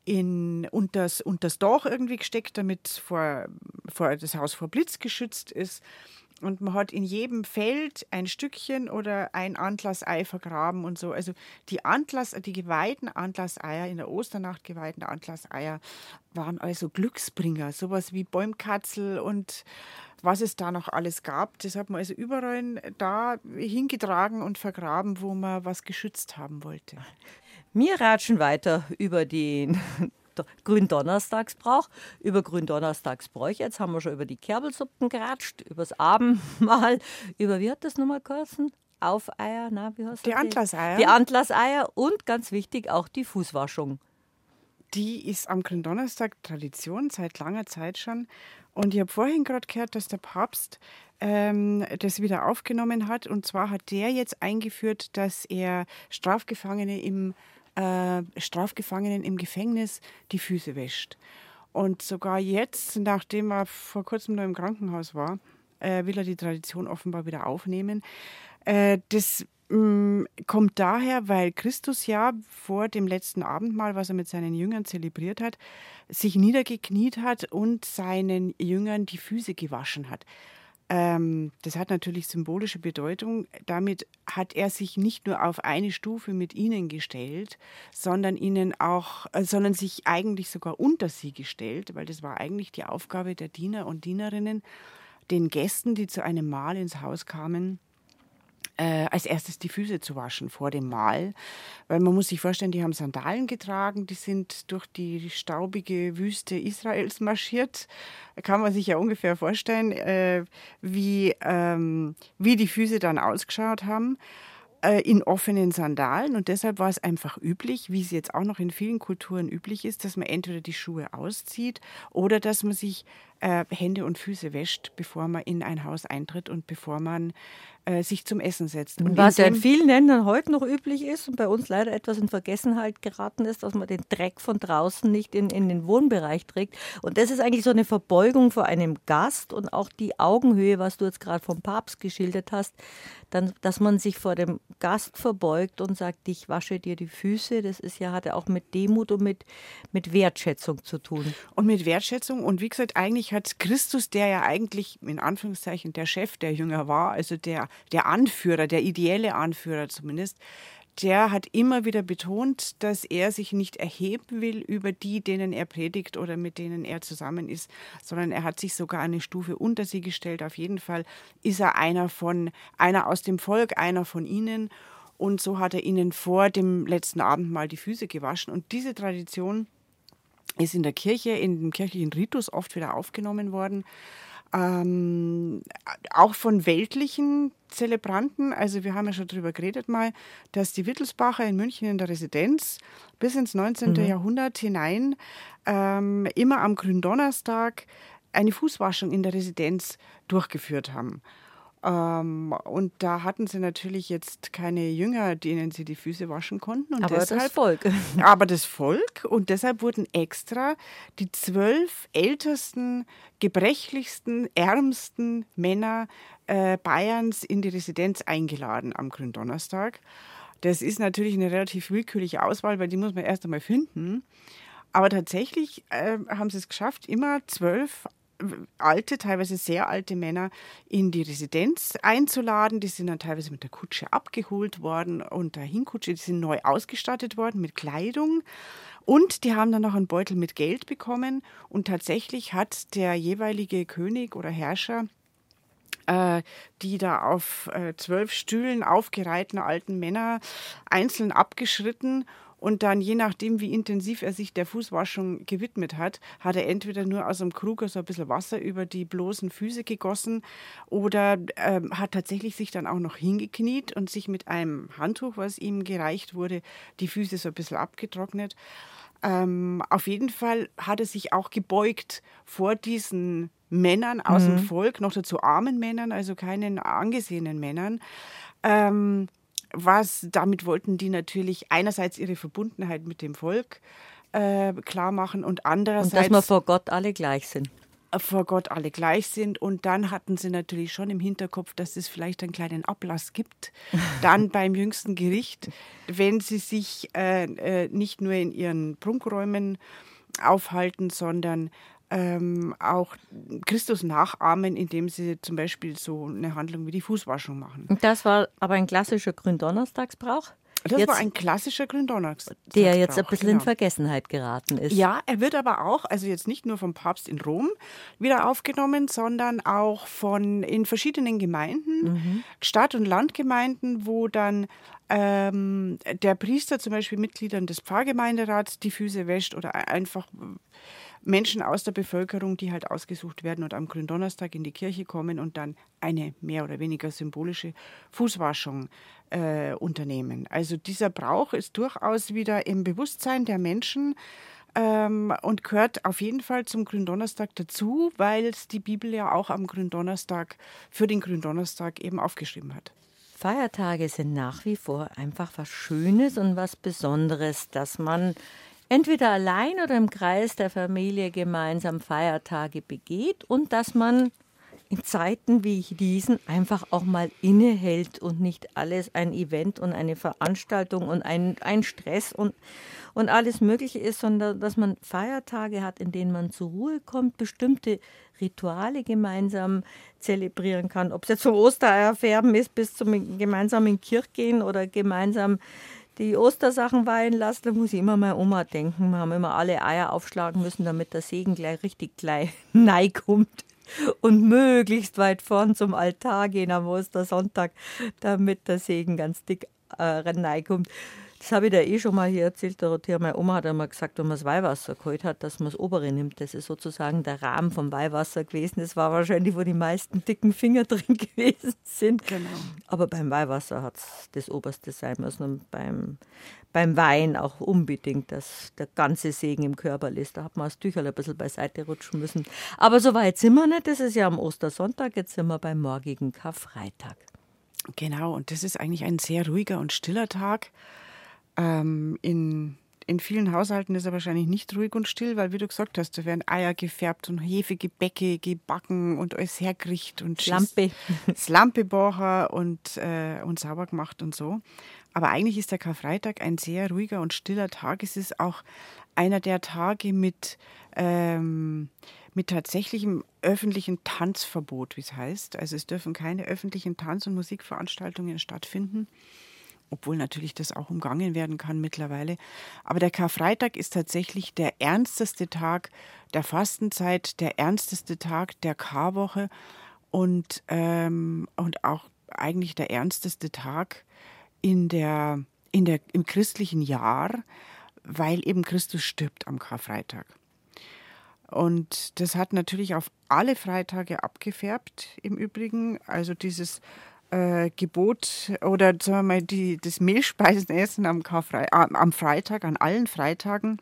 in, unter, das, unter das Dach irgendwie gesteckt, damit vor, vor das Haus vor Blitz geschützt ist. Und man hat in jedem Feld ein Stückchen oder ein Antlassei vergraben und so. Also die Antlass, die geweihten Antlasseier, in der Osternacht geweihten Antlasseier, waren also Glücksbringer. Sowas wie Bäumkatzel und was es da noch alles gab. Das hat man also überall da hingetragen und vergraben, wo man was geschützt haben wollte. Wir ratschen weiter über den <laughs> Gründonnerstagsbrauch, über Gründonnerstagsbräuche. Jetzt haben wir schon über die Kerbelsuppen geratscht, über das Abendmahl, <laughs> über, wie hat das nochmal geheißen? Aufeier, na, wie heißt die? Die Antlasseier. Die Antlasseier und ganz wichtig auch die Fußwaschung. Die ist am Gründonnerstag Tradition, seit langer Zeit schon. Und ich habe vorhin gerade gehört, dass der Papst ähm, das wieder aufgenommen hat. Und zwar hat der jetzt eingeführt, dass er Strafgefangene im äh, Strafgefangenen im Gefängnis die Füße wäscht. Und sogar jetzt, nachdem er vor kurzem noch im Krankenhaus war, äh, will er die Tradition offenbar wieder aufnehmen. Äh, das kommt daher, weil Christus ja vor dem letzten Abendmahl, was er mit seinen Jüngern zelebriert hat, sich niedergekniet hat und seinen Jüngern die Füße gewaschen hat. Ähm, das hat natürlich symbolische Bedeutung. Damit hat er sich nicht nur auf eine Stufe mit ihnen gestellt, sondern ihnen auch, äh, sondern sich eigentlich sogar unter sie gestellt, weil das war eigentlich die Aufgabe der Diener und Dienerinnen, den Gästen, die zu einem Mahl ins Haus kamen, äh, als erstes die Füße zu waschen vor dem Mahl. Weil man muss sich vorstellen, die haben Sandalen getragen, die sind durch die staubige Wüste Israels marschiert. Kann man sich ja ungefähr vorstellen, äh, wie, ähm, wie die Füße dann ausgeschaut haben äh, in offenen Sandalen und deshalb war es einfach üblich, wie es jetzt auch noch in vielen Kulturen üblich ist, dass man entweder die Schuhe auszieht oder dass man sich äh, Hände und Füße wäscht, bevor man in ein Haus eintritt und bevor man äh, sich zum Essen setzt. Und Was ja in vielen Ländern heute noch üblich ist und bei uns leider etwas in Vergessenheit geraten ist, dass man den Dreck von draußen nicht in, in den Wohnbereich trägt. Und das ist eigentlich so eine Verbeugung vor einem Gast und auch die Augenhöhe, was du jetzt gerade vom Papst geschildert hast, dann, dass man sich vor dem Gast verbeugt und sagt, ich wasche dir die Füße. Das ist ja, hat ja auch mit Demut und mit, mit Wertschätzung zu tun. Und mit Wertschätzung und wie gesagt, eigentlich hat Christus, der ja eigentlich in Anführungszeichen der Chef der Jünger war, also der der Anführer, der ideelle Anführer zumindest, der hat immer wieder betont, dass er sich nicht erheben will über die, denen er predigt oder mit denen er zusammen ist, sondern er hat sich sogar eine Stufe unter sie gestellt. Auf jeden Fall ist er einer von, einer aus dem Volk, einer von ihnen. Und so hat er ihnen vor dem letzten Abend mal die Füße gewaschen. Und diese Tradition ist in der Kirche, in dem kirchlichen Ritus oft wieder aufgenommen worden ähm, auch von weltlichen Zelebranten. Also wir haben ja schon darüber geredet mal, dass die Wittelsbacher in München in der Residenz bis ins 19. Mhm. Jahrhundert hinein ähm, immer am Gründonnerstag eine Fußwaschung in der Residenz durchgeführt haben. Ähm, und da hatten sie natürlich jetzt keine Jünger, denen sie die Füße waschen konnten. Und aber deshalb, das Volk. <laughs> Aber das Volk. Und deshalb wurden extra die zwölf ältesten, gebrechlichsten, ärmsten Männer äh, Bayerns in die Residenz eingeladen am Gründonnerstag. Das ist natürlich eine relativ willkürliche Auswahl, weil die muss man erst einmal finden. Aber tatsächlich äh, haben sie es geschafft, immer zwölf alte, teilweise sehr alte Männer in die Residenz einzuladen. Die sind dann teilweise mit der Kutsche abgeholt worden und der Hinkutsche, die sind neu ausgestattet worden mit Kleidung. Und die haben dann noch einen Beutel mit Geld bekommen. Und tatsächlich hat der jeweilige König oder Herrscher äh, die da auf äh, zwölf Stühlen aufgereihten alten Männer einzeln abgeschritten und dann, je nachdem, wie intensiv er sich der Fußwaschung gewidmet hat, hat er entweder nur aus einem Krug so ein bisschen Wasser über die bloßen Füße gegossen oder äh, hat tatsächlich sich dann auch noch hingekniet und sich mit einem Handtuch, was ihm gereicht wurde, die Füße so ein bisschen abgetrocknet. Ähm, auf jeden Fall hat er sich auch gebeugt vor diesen Männern aus mhm. dem Volk, noch dazu armen Männern, also keinen angesehenen Männern. Ähm, was damit wollten die natürlich einerseits ihre Verbundenheit mit dem Volk äh, klar machen und andererseits. Und dass wir vor Gott alle gleich sind. Äh, vor Gott alle gleich sind. Und dann hatten sie natürlich schon im Hinterkopf, dass es vielleicht einen kleinen Ablass gibt, <laughs> dann beim jüngsten Gericht, wenn sie sich äh, äh, nicht nur in ihren Prunkräumen aufhalten, sondern ähm, auch Christus nachahmen, indem sie zum Beispiel so eine Handlung wie die Fußwaschung machen. Das war aber ein klassischer Gründonnerstagsbrauch? Das jetzt, war ein klassischer Gründonnerstag. Der jetzt ein bisschen genau. in Vergessenheit geraten ist. Ja, er wird aber auch, also jetzt nicht nur vom Papst in Rom wieder aufgenommen, sondern auch von in verschiedenen Gemeinden, mhm. Stadt- und Landgemeinden, wo dann ähm, der Priester zum Beispiel Mitgliedern des Pfarrgemeinderats die Füße wäscht oder einfach Menschen aus der Bevölkerung, die halt ausgesucht werden und am Gründonnerstag in die Kirche kommen und dann eine mehr oder weniger symbolische Fußwaschung äh, unternehmen. Also dieser Brauch ist durchaus wieder im Bewusstsein der Menschen ähm, und gehört auf jeden Fall zum Gründonnerstag dazu, weil es die Bibel ja auch am Gründonnerstag für den Gründonnerstag eben aufgeschrieben hat. Feiertage sind nach wie vor einfach was Schönes und was Besonderes, dass man entweder allein oder im Kreis der Familie gemeinsam Feiertage begeht und dass man in Zeiten wie diesen einfach auch mal innehält und nicht alles ein Event und eine Veranstaltung und ein, ein Stress und, und alles Mögliche ist, sondern dass man Feiertage hat, in denen man zur Ruhe kommt, bestimmte Rituale gemeinsam zelebrieren kann. Ob es jetzt zum Ostereier färben ist, bis zum gemeinsamen Kirchgehen oder gemeinsam die Ostersachen weihen lassen, da muss ich immer meine Oma denken. Wir haben immer alle Eier aufschlagen müssen, damit der Segen gleich richtig gleich <laughs> kommt und möglichst weit vorn zum Altar gehen am Ostersonntag, damit der Segen ganz dick äh, kommt. Das habe ich dir eh schon mal hier erzählt, Dorothea. Meine Oma hat einmal gesagt, wenn man das Weihwasser geholt hat, dass man das obere nimmt. Das ist sozusagen der Rahmen vom Weihwasser gewesen. Das war wahrscheinlich, wo die meisten dicken Finger <laughs> drin gewesen sind. Genau. Aber beim Weihwasser hat es das oberste sein müssen und beim, beim Wein auch unbedingt, dass der ganze Segen im Körper ist. Da hat man das Tücherl ein bisschen beiseite rutschen müssen. Aber so weit sind wir nicht. Das ist ja am Ostersonntag. Jetzt sind wir beim morgigen Karfreitag. Genau, und das ist eigentlich ein sehr ruhiger und stiller Tag. Ähm, in, in vielen Haushalten ist er wahrscheinlich nicht ruhig und still, weil, wie du gesagt hast, da werden Eier gefärbt und Hefegebäcke gebacken und alles hergerichtet und Slampe. Slampebocher und, äh, und sauber gemacht und so. Aber eigentlich ist der Karfreitag ein sehr ruhiger und stiller Tag. Es ist auch einer der Tage mit, ähm, mit tatsächlichem öffentlichen Tanzverbot, wie es heißt. Also es dürfen keine öffentlichen Tanz- und Musikveranstaltungen stattfinden obwohl natürlich das auch umgangen werden kann mittlerweile. Aber der Karfreitag ist tatsächlich der ernsteste Tag der Fastenzeit, der ernsteste Tag der Karwoche und, ähm, und auch eigentlich der ernsteste Tag in der, in der, im christlichen Jahr, weil eben Christus stirbt am Karfreitag. Und das hat natürlich auf alle Freitage abgefärbt im Übrigen. Also dieses äh, Gebot oder sagen wir mal die, das Mehlspeisenessen am, Karfrei, äh, am Freitag, an allen Freitagen.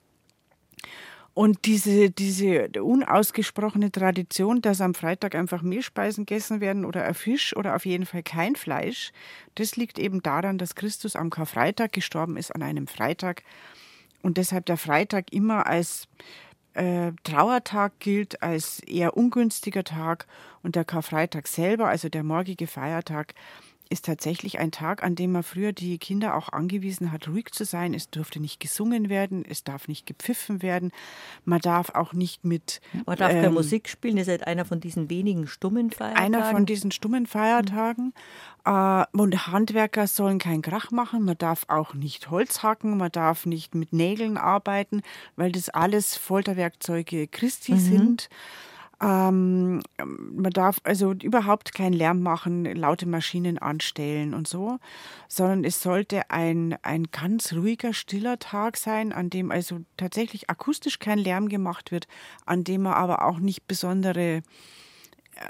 Und diese, diese unausgesprochene Tradition, dass am Freitag einfach Mehlspeisen gegessen werden oder ein Fisch oder auf jeden Fall kein Fleisch, das liegt eben daran, dass Christus am Karfreitag gestorben ist, an einem Freitag. Und deshalb der Freitag immer als äh, Trauertag gilt, als eher ungünstiger Tag. Und der Karfreitag selber, also der morgige Feiertag, ist tatsächlich ein Tag, an dem man früher die Kinder auch angewiesen hat, ruhig zu sein. Es durfte nicht gesungen werden, es darf nicht gepfiffen werden, man darf auch nicht mit. Man darf ähm, keine Musik spielen, das ist einer von diesen wenigen stummen Feiertagen. Einer von diesen stummen Feiertagen. Mhm. und Handwerker sollen keinen Krach machen, man darf auch nicht Holz hacken, man darf nicht mit Nägeln arbeiten, weil das alles Folterwerkzeuge Christi mhm. sind. Ähm, man darf also überhaupt keinen Lärm machen, laute Maschinen anstellen und so, sondern es sollte ein, ein ganz ruhiger, stiller Tag sein, an dem also tatsächlich akustisch kein Lärm gemacht wird, an dem man aber auch nicht besondere äh,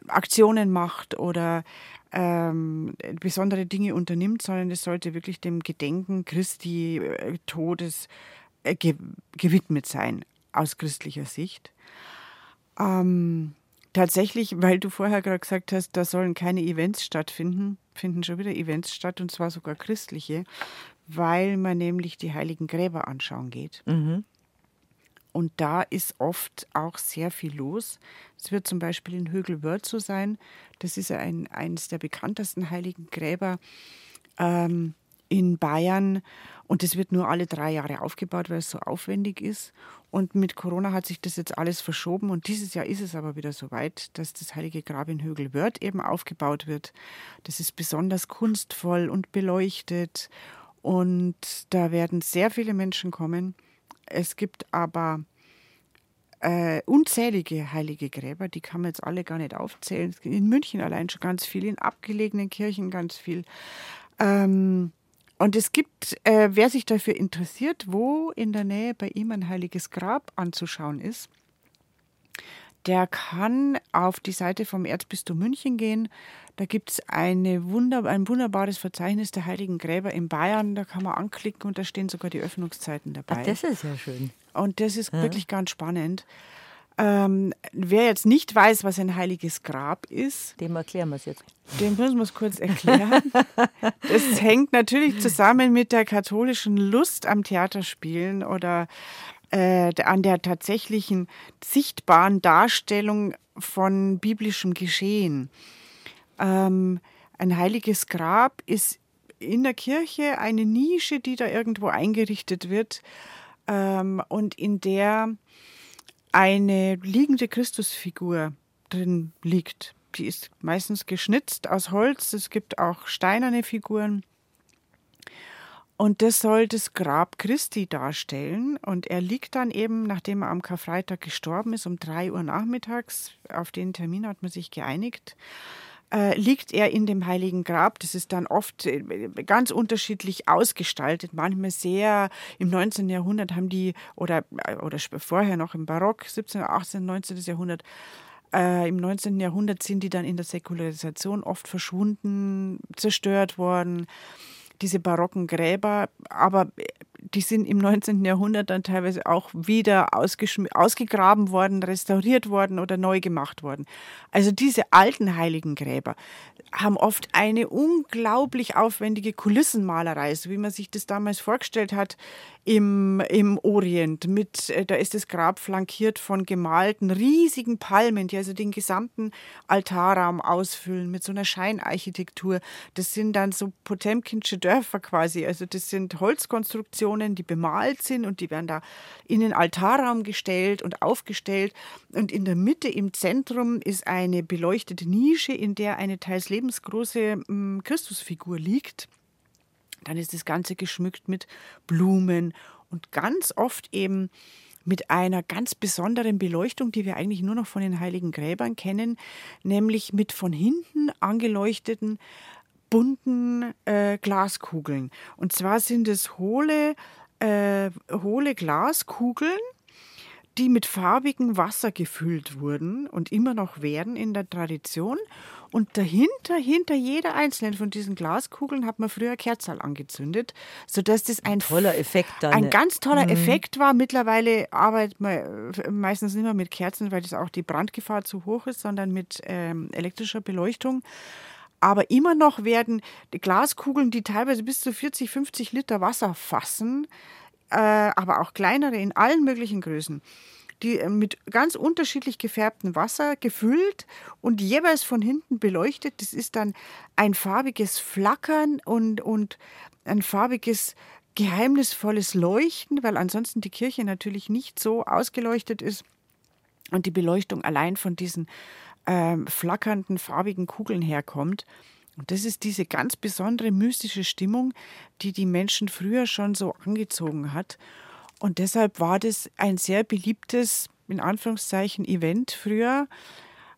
Aktionen macht oder ähm, besondere Dinge unternimmt, sondern es sollte wirklich dem Gedenken Christi äh, Todes äh, ge gewidmet sein aus christlicher Sicht. Ähm, tatsächlich, weil du vorher gerade gesagt hast, da sollen keine Events stattfinden, finden schon wieder Events statt und zwar sogar christliche, weil man nämlich die heiligen Gräber anschauen geht. Mhm. Und da ist oft auch sehr viel los. Es wird zum Beispiel in Högelwörth so sein. Das ist ja ein, eines der bekanntesten heiligen Gräber. Ähm, in Bayern und es wird nur alle drei Jahre aufgebaut, weil es so aufwendig ist. Und mit Corona hat sich das jetzt alles verschoben und dieses Jahr ist es aber wieder soweit, dass das Heilige Grab in Högelwörth eben aufgebaut wird. Das ist besonders kunstvoll und beleuchtet und da werden sehr viele Menschen kommen. Es gibt aber äh, unzählige heilige Gräber, die kann man jetzt alle gar nicht aufzählen. In München allein schon ganz viel, in abgelegenen Kirchen ganz viel. Ähm, und es gibt, äh, wer sich dafür interessiert, wo in der Nähe bei ihm ein heiliges Grab anzuschauen ist, der kann auf die Seite vom Erzbistum München gehen. Da gibt es Wunder, ein wunderbares Verzeichnis der heiligen Gräber in Bayern. Da kann man anklicken und da stehen sogar die Öffnungszeiten dabei. Ach, das ist ja schön. Und das ist ja. wirklich ganz spannend. Ähm, wer jetzt nicht weiß, was ein heiliges Grab ist, dem erklären wir es jetzt. Dem müssen wir es kurz erklären. <laughs> das hängt natürlich zusammen mit der katholischen Lust am Theaterspielen oder äh, an der tatsächlichen sichtbaren Darstellung von biblischem Geschehen. Ähm, ein heiliges Grab ist in der Kirche eine Nische, die da irgendwo eingerichtet wird ähm, und in der eine liegende Christusfigur drin liegt. Die ist meistens geschnitzt aus Holz. Es gibt auch steinerne Figuren. Und das soll das Grab Christi darstellen. Und er liegt dann eben, nachdem er am Karfreitag gestorben ist, um drei Uhr nachmittags. Auf den Termin hat man sich geeinigt äh, liegt er in dem Heiligen Grab. Das ist dann oft äh, ganz unterschiedlich ausgestaltet. Manchmal sehr im 19. Jahrhundert haben die, oder, äh, oder vorher noch im Barock, 17., 18., 19. Jahrhundert, äh, im 19. Jahrhundert sind die dann in der Säkularisation oft verschwunden, zerstört worden diese barocken Gräber, aber die sind im 19. Jahrhundert dann teilweise auch wieder ausgegraben worden, restauriert worden oder neu gemacht worden. Also diese alten heiligen Gräber haben oft eine unglaublich aufwendige Kulissenmalerei, so wie man sich das damals vorgestellt hat im, im Orient. Mit, äh, da ist das Grab flankiert von gemalten riesigen Palmen, die also den gesamten Altarraum ausfüllen mit so einer Scheinarchitektur. Das sind dann so Potemkinsche Dörfer quasi. Also das sind Holzkonstruktionen, die bemalt sind und die werden da in den Altarraum gestellt und aufgestellt. Und in der Mitte im Zentrum ist eine beleuchtete Nische, in der eine teils lebensgroße mm, Christusfigur liegt. Dann ist das Ganze geschmückt mit Blumen und ganz oft eben mit einer ganz besonderen Beleuchtung, die wir eigentlich nur noch von den heiligen Gräbern kennen, nämlich mit von hinten angeleuchteten bunten äh, Glaskugeln. Und zwar sind es hohle, äh, hohle Glaskugeln, die mit farbigem Wasser gefüllt wurden und immer noch werden in der Tradition. Und dahinter, hinter jeder einzelnen von diesen Glaskugeln hat man früher Kerzal angezündet, sodass das ein toller Effekt dann. Ein ganz toller mhm. Effekt war. Mittlerweile arbeitet man äh, meistens nicht mehr mit Kerzen, weil das auch die Brandgefahr zu hoch ist, sondern mit ähm, elektrischer Beleuchtung. Aber immer noch werden Glaskugeln, die teilweise bis zu 40, 50 Liter Wasser fassen, äh, aber auch kleinere in allen möglichen Größen, die äh, mit ganz unterschiedlich gefärbtem Wasser gefüllt und jeweils von hinten beleuchtet. Das ist dann ein farbiges Flackern und, und ein farbiges geheimnisvolles Leuchten, weil ansonsten die Kirche natürlich nicht so ausgeleuchtet ist und die Beleuchtung allein von diesen ähm, flackernden, farbigen Kugeln herkommt. Und das ist diese ganz besondere mystische Stimmung, die die Menschen früher schon so angezogen hat. Und deshalb war das ein sehr beliebtes, in Anführungszeichen, Event früher.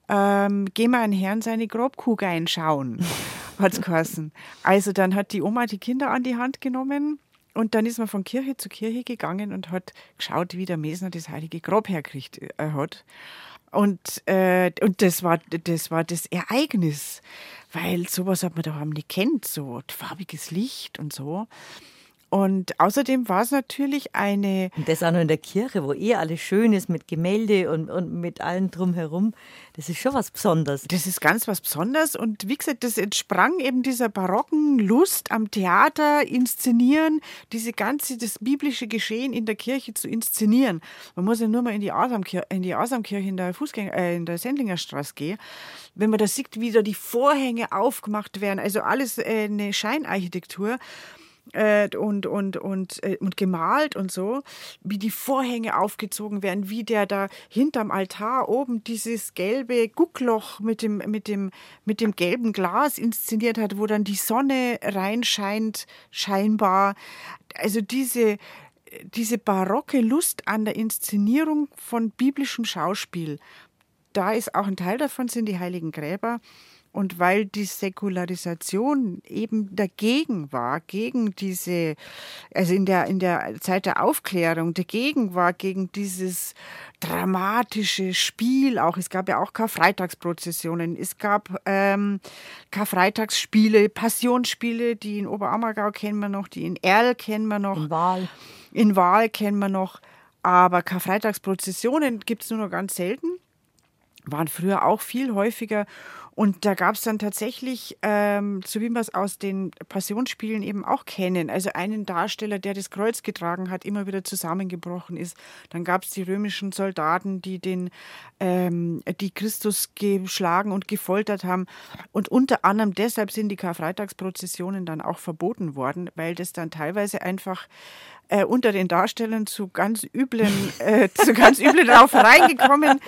Ähm, geh mal einen Herrn seine Grobkugel einschauen, <laughs> hat es geheißen. Also dann hat die Oma die Kinder an die Hand genommen und dann ist man von Kirche zu Kirche gegangen und hat geschaut, wie der Mesner das heilige Grab herkriegt äh, hat. Und, äh, und das, war, das war das Ereignis, weil sowas hat man da nicht kennt, so farbiges Licht und so. Und außerdem war es natürlich eine. Und das auch noch in der Kirche, wo eh alles schön ist mit Gemälde und, und mit allem drumherum. Das ist schon was Besonderes. Das ist ganz was Besonderes. Und wie gesagt, das entsprang eben dieser barocken Lust am Theater inszenieren, diese ganze, das biblische Geschehen in der Kirche zu inszenieren. Man muss ja nur mal in die Asamkirche in, die Asamkirche in der Fußgänger, äh, in der Sendlingerstraße gehen. Wenn man da sieht, wie da die Vorhänge aufgemacht werden, also alles äh, eine Scheinarchitektur äh, und, und, und, äh, und gemalt und so, wie die Vorhänge aufgezogen werden, wie der da hinterm Altar oben dieses gelbe Guckloch mit dem, mit dem, mit dem gelben Glas inszeniert hat, wo dann die Sonne reinscheint, scheinbar. Also diese, diese barocke Lust an der Inszenierung von biblischem Schauspiel, da ist auch ein Teil davon, sind die heiligen Gräber. Und weil die Säkularisation eben dagegen war, gegen diese, also in der, in der Zeit der Aufklärung dagegen war, gegen dieses dramatische Spiel auch. Es gab ja auch Karfreitagsprozessionen, es gab ähm, Karfreitagsspiele, Passionsspiele, die in Oberammergau kennen wir noch, die in Erl kennen wir noch. In Wahl. In Wahl kennen wir noch. Aber Karfreitagsprozessionen gibt es nur noch ganz selten waren früher auch viel häufiger. Und da gab es dann tatsächlich, ähm, so wie wir es aus den Passionsspielen eben auch kennen, also einen Darsteller, der das Kreuz getragen hat, immer wieder zusammengebrochen ist. Dann gab es die römischen Soldaten, die den, ähm, die Christus geschlagen und gefoltert haben. Und unter anderem deshalb sind die Karfreitagsprozessionen dann auch verboten worden, weil das dann teilweise einfach äh, unter den Darstellern zu ganz üblen, äh, zu ganz üblen Raufereien gekommen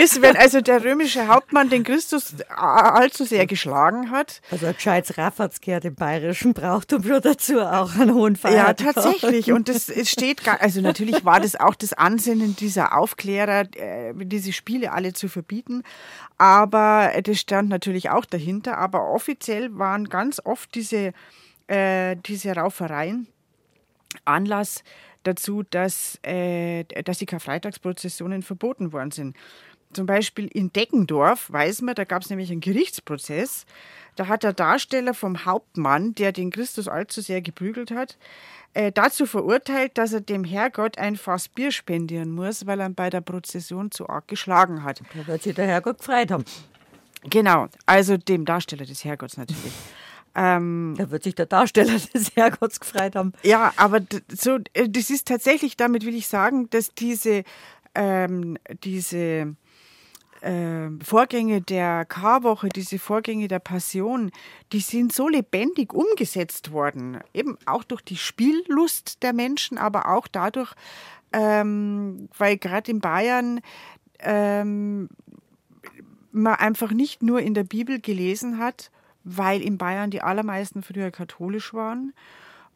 ist, wenn also der römische Hauptmann den Christus allzu sehr geschlagen hat. Also ein gescheites Raffertskehrt im bayerischen Brauchtum schon dazu auch einen hohen Feiertag. Ja, tatsächlich. Und das es steht, gar, also natürlich war das auch das Ansinnen dieser Aufklärer, äh, diese Spiele alle zu verbieten. Aber das stand natürlich auch dahinter. Aber offiziell waren ganz oft diese, äh, diese Raufereien Anlass dazu, dass, äh, dass die Karfreitagsprozessionen verboten worden sind. Zum Beispiel in Deckendorf, weiß man, da gab es nämlich einen Gerichtsprozess. Da hat der Darsteller vom Hauptmann, der den Christus allzu sehr geprügelt hat, äh, dazu verurteilt, dass er dem Herrgott ein Fass Bier spendieren muss, weil er ihn bei der Prozession zu arg geschlagen hat. Da wird sich der Herrgott gefreut haben. Genau, also dem Darsteller des Herrgotts natürlich. Ähm, da wird sich der Darsteller <laughs> des Herrgotts gefreut haben. Ja, aber so, äh, das ist tatsächlich, damit will ich sagen, dass diese, ähm, diese äh, Vorgänge der Karwoche, diese Vorgänge der Passion, die sind so lebendig umgesetzt worden. Eben auch durch die Spiellust der Menschen, aber auch dadurch, ähm, weil gerade in Bayern ähm, man einfach nicht nur in der Bibel gelesen hat, weil in Bayern die allermeisten früher katholisch waren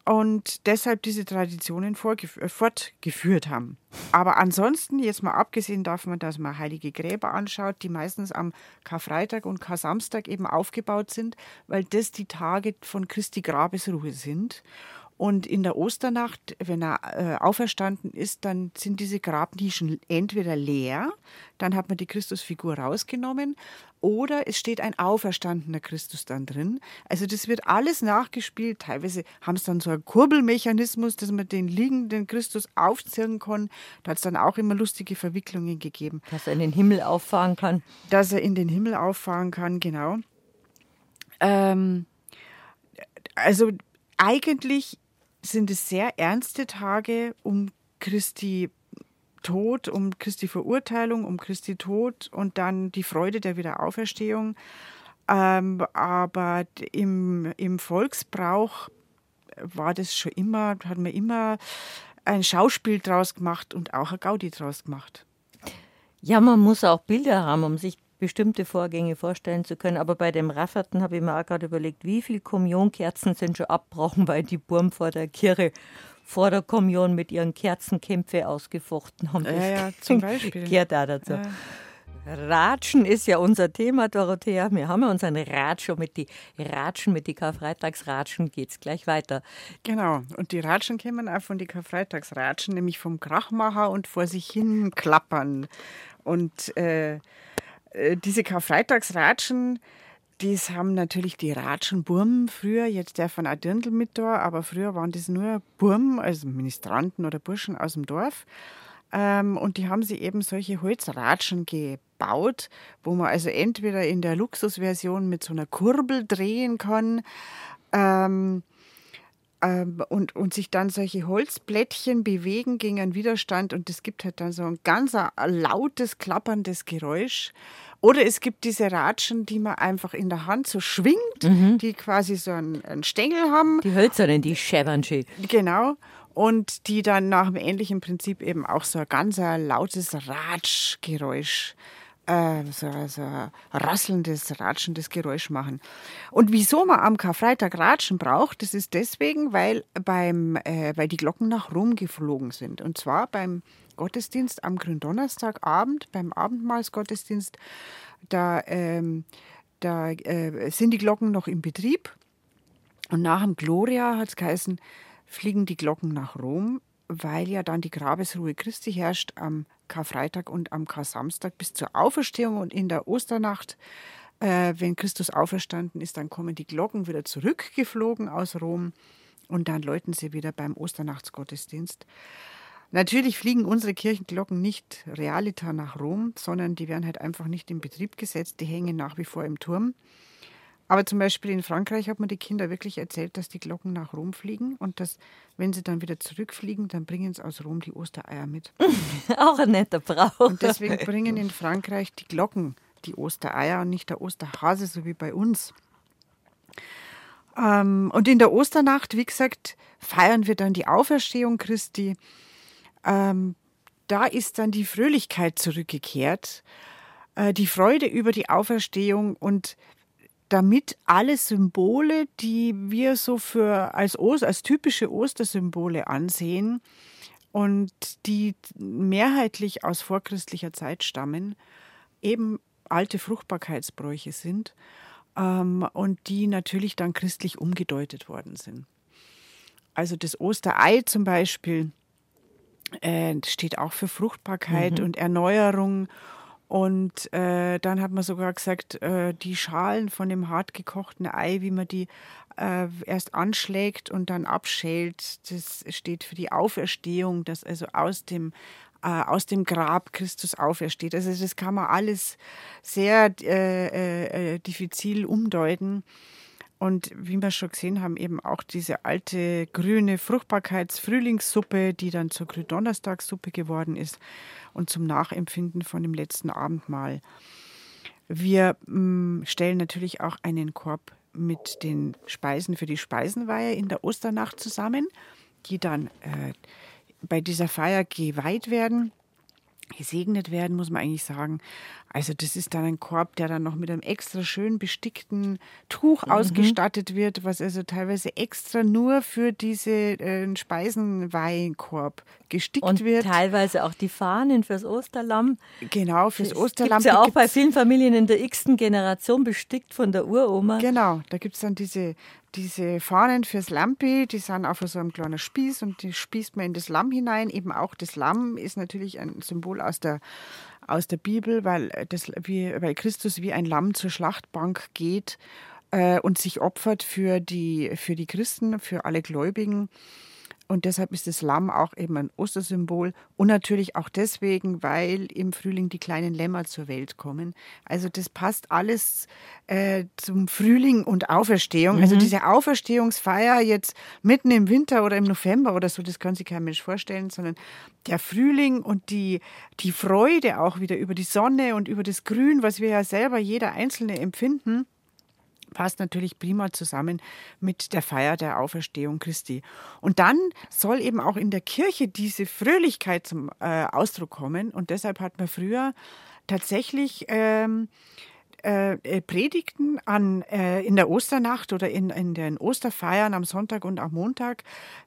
und deshalb diese Traditionen äh, fortgeführt haben. Aber ansonsten, jetzt mal abgesehen davon, dass man heilige Gräber anschaut, die meistens am Karfreitag und Kar-Samstag eben aufgebaut sind, weil das die Tage von Christi Grabesruhe sind. Und in der Osternacht, wenn er äh, auferstanden ist, dann sind diese Grabnischen entweder leer, dann hat man die Christusfigur rausgenommen, oder es steht ein auferstandener Christus dann drin. Also das wird alles nachgespielt. Teilweise haben es dann so einen Kurbelmechanismus, dass man den liegenden Christus aufziehen kann. Da hat es dann auch immer lustige Verwicklungen gegeben. Dass er in den Himmel auffahren kann. Dass er in den Himmel auffahren kann, genau. Ähm, also eigentlich sind es sehr ernste Tage um Christi Tod, um Christi Verurteilung, um Christi Tod und dann die Freude der Wiederauferstehung. Ähm, aber im, im Volksbrauch war das schon immer, hat man immer ein Schauspiel draus gemacht und auch ein Gaudi draus gemacht. Ja, man muss auch Bilder haben, um sich bestimmte Vorgänge vorstellen zu können. Aber bei dem Rafferten habe ich mir auch gerade überlegt, wie viele Kommunionkerzen sind schon abgebrochen, <laughs> weil die Burm vor der Kirche vor der Kommunion mit ihren Kerzenkämpfe ausgefochten haben. Ja, ja, zum Beispiel. Gehört da dazu. Ja. Ratschen ist ja unser Thema, Dorothea. Wir haben ja unseren Ratschen mit die Ratschen, mit die Karfreitagsratschen geht es gleich weiter. Genau. Und die Ratschen kommen auch von die Karfreitagsratschen, nämlich vom Krachmacher und vor sich hin klappern. Und äh, diese Karfreitagsratschen, das haben natürlich die Ratschenburm früher, jetzt der von Dirndl mit da, aber früher waren das nur Burm, also Ministranten oder Burschen aus dem Dorf. Ähm, und die haben sie eben solche Holzratschen gebaut, wo man also entweder in der Luxusversion mit so einer Kurbel drehen kann, ähm, und, und sich dann solche Holzblättchen bewegen gegen einen Widerstand und es gibt halt dann so ein ganz lautes, klapperndes Geräusch. Oder es gibt diese Ratschen, die man einfach in der Hand so schwingt, mhm. die quasi so einen, einen, Stängel haben. Die hölzernen, die schäbern Genau. Und die dann nach dem ähnlichen Prinzip eben auch so ein ganz lautes Ratschgeräusch äh, so, so ein rasselndes, ratschendes Geräusch machen. Und wieso man am Karfreitag Ratschen braucht, das ist deswegen, weil, beim, äh, weil die Glocken nach Rom geflogen sind. Und zwar beim Gottesdienst am Gründonnerstagabend, beim Abendmahlsgottesdienst, da, ähm, da äh, sind die Glocken noch im Betrieb. Und nach dem Gloria hat es geheißen, fliegen die Glocken nach Rom, weil ja dann die Grabesruhe Christi herrscht am Karfreitag und am Kar-Samstag bis zur Auferstehung und in der Osternacht, äh, wenn Christus auferstanden ist, dann kommen die Glocken wieder zurückgeflogen aus Rom und dann läuten sie wieder beim Osternachtsgottesdienst. Natürlich fliegen unsere Kirchenglocken nicht realita nach Rom, sondern die werden halt einfach nicht in Betrieb gesetzt. Die hängen nach wie vor im Turm. Aber zum Beispiel in Frankreich hat man die Kinder wirklich erzählt, dass die Glocken nach Rom fliegen und dass, wenn sie dann wieder zurückfliegen, dann bringen sie aus Rom die Ostereier mit. <laughs> Auch ein netter Brauch. Und deswegen bringen in Frankreich die Glocken die Ostereier und nicht der Osterhase, so wie bei uns. Ähm, und in der Osternacht, wie gesagt, feiern wir dann die Auferstehung Christi. Ähm, da ist dann die Fröhlichkeit zurückgekehrt, äh, die Freude über die Auferstehung und damit alle Symbole, die wir so für als, Oster, als typische Ostersymbole ansehen und die mehrheitlich aus vorchristlicher Zeit stammen, eben alte Fruchtbarkeitsbräuche sind ähm, und die natürlich dann christlich umgedeutet worden sind. Also das Osterei zum Beispiel äh, steht auch für Fruchtbarkeit mhm. und Erneuerung und äh, dann hat man sogar gesagt, äh, die Schalen von dem hart gekochten Ei, wie man die äh, erst anschlägt und dann abschält, das steht für die Auferstehung, dass also aus dem äh, aus dem Grab Christus aufersteht. Also das kann man alles sehr äh, äh, diffizil umdeuten. Und wie wir schon gesehen haben, eben auch diese alte grüne Fruchtbarkeitsfrühlingssuppe, die dann zur Gründonnerstagssuppe geworden ist und zum Nachempfinden von dem letzten Abendmahl. Wir mm, stellen natürlich auch einen Korb mit den Speisen für die Speisenweihe in der Osternacht zusammen, die dann äh, bei dieser Feier geweiht werden gesegnet werden, muss man eigentlich sagen. Also das ist dann ein Korb, der dann noch mit einem extra schön bestickten Tuch mhm. ausgestattet wird, was also teilweise extra nur für diese äh, Speisenweinkorb gestickt und wird. teilweise auch die Fahnen fürs Osterlamm. Genau, fürs das Osterlamm. Gibt's ja auch bei vielen Familien in der x-ten Generation bestickt von der Uroma. Genau, da gibt es dann diese diese Fahnen fürs Lampi, die sind auf so einem kleinen Spieß und die spießt man in das Lamm hinein. Eben auch das Lamm ist natürlich ein Symbol aus der, aus der Bibel, weil, das, wie, weil Christus wie ein Lamm zur Schlachtbank geht äh, und sich opfert für die, für die Christen, für alle Gläubigen. Und deshalb ist das Lamm auch eben ein Ostersymbol. Und natürlich auch deswegen, weil im Frühling die kleinen Lämmer zur Welt kommen. Also das passt alles äh, zum Frühling und Auferstehung. Also mhm. Also diese Auferstehungsfeier jetzt mitten im Winter oder im November oder so, das kann sich kein Mensch vorstellen, sondern der Frühling und die, die Freude auch wieder über die Sonne und über das Grün, was wir ja selber jeder Einzelne empfinden passt natürlich prima zusammen mit der Feier der Auferstehung Christi. Und dann soll eben auch in der Kirche diese Fröhlichkeit zum äh, Ausdruck kommen. Und deshalb hat man früher tatsächlich ähm, äh, äh Predigten an, äh, in der Osternacht oder in, in den Osterfeiern am Sonntag und am Montag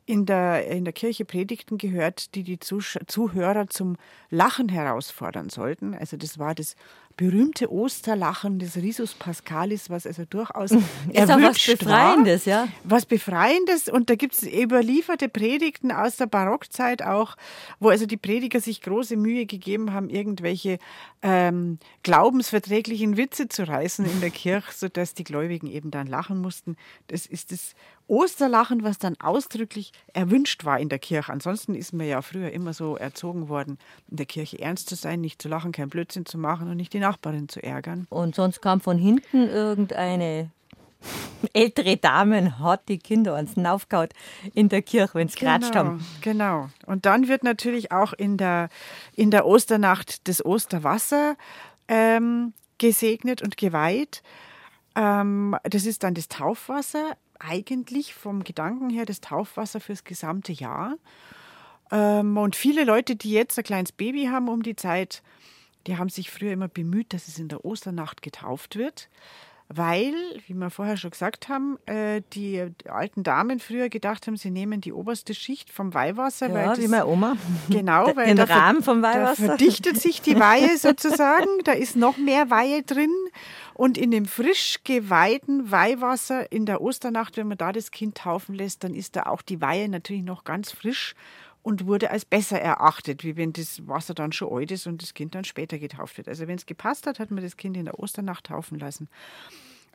in der, in der Kirche Predigten gehört, die die Zuhörer zum Lachen herausfordern sollten. Also das war das berühmte Osterlachen des Risus Pascalis, was also durchaus <laughs> ist auch was Befreiendes, war. ja. Was Befreiendes und da gibt es überlieferte Predigten aus der Barockzeit auch, wo also die Prediger sich große Mühe gegeben haben, irgendwelche ähm, glaubensverträglichen Witze zu reißen in der Kirche, sodass die Gläubigen eben dann lachen mussten. Das ist das Osterlachen, was dann ausdrücklich erwünscht war in der Kirche. Ansonsten ist man ja früher immer so erzogen worden, in der Kirche ernst zu sein, nicht zu lachen, kein Blödsinn zu machen und nicht die Nachbarin zu ärgern. Und sonst kam von hinten irgendeine ältere Dame hat die Kinder ans Naufgehauen in der Kirche, wenn sie genau, geratscht haben. Genau. Und dann wird natürlich auch in der, in der Osternacht das Osterwasser ähm, gesegnet und geweiht. Ähm, das ist dann das Taufwasser eigentlich vom Gedanken her das Taufwasser fürs gesamte Jahr. Ähm, und viele Leute, die jetzt ein kleines Baby haben um die Zeit, die haben sich früher immer bemüht, dass es in der Osternacht getauft wird weil, wie wir vorher schon gesagt haben, äh, die alten Damen früher gedacht haben, sie nehmen die oberste Schicht vom Weihwasser. Ja, weil das, wie meine Oma. Genau, <laughs> weil Den da, Rahmen vom Weihwasser. da verdichtet sich die Weihe sozusagen, da ist noch mehr Weihe drin. Und in dem frisch geweihten Weihwasser in der Osternacht, wenn man da das Kind taufen lässt, dann ist da auch die Weihe natürlich noch ganz frisch und wurde als besser erachtet, wie wenn das Wasser dann schon alt ist und das Kind dann später getauft wird. Also wenn es gepasst hat, hat man das Kind in der Osternacht taufen lassen.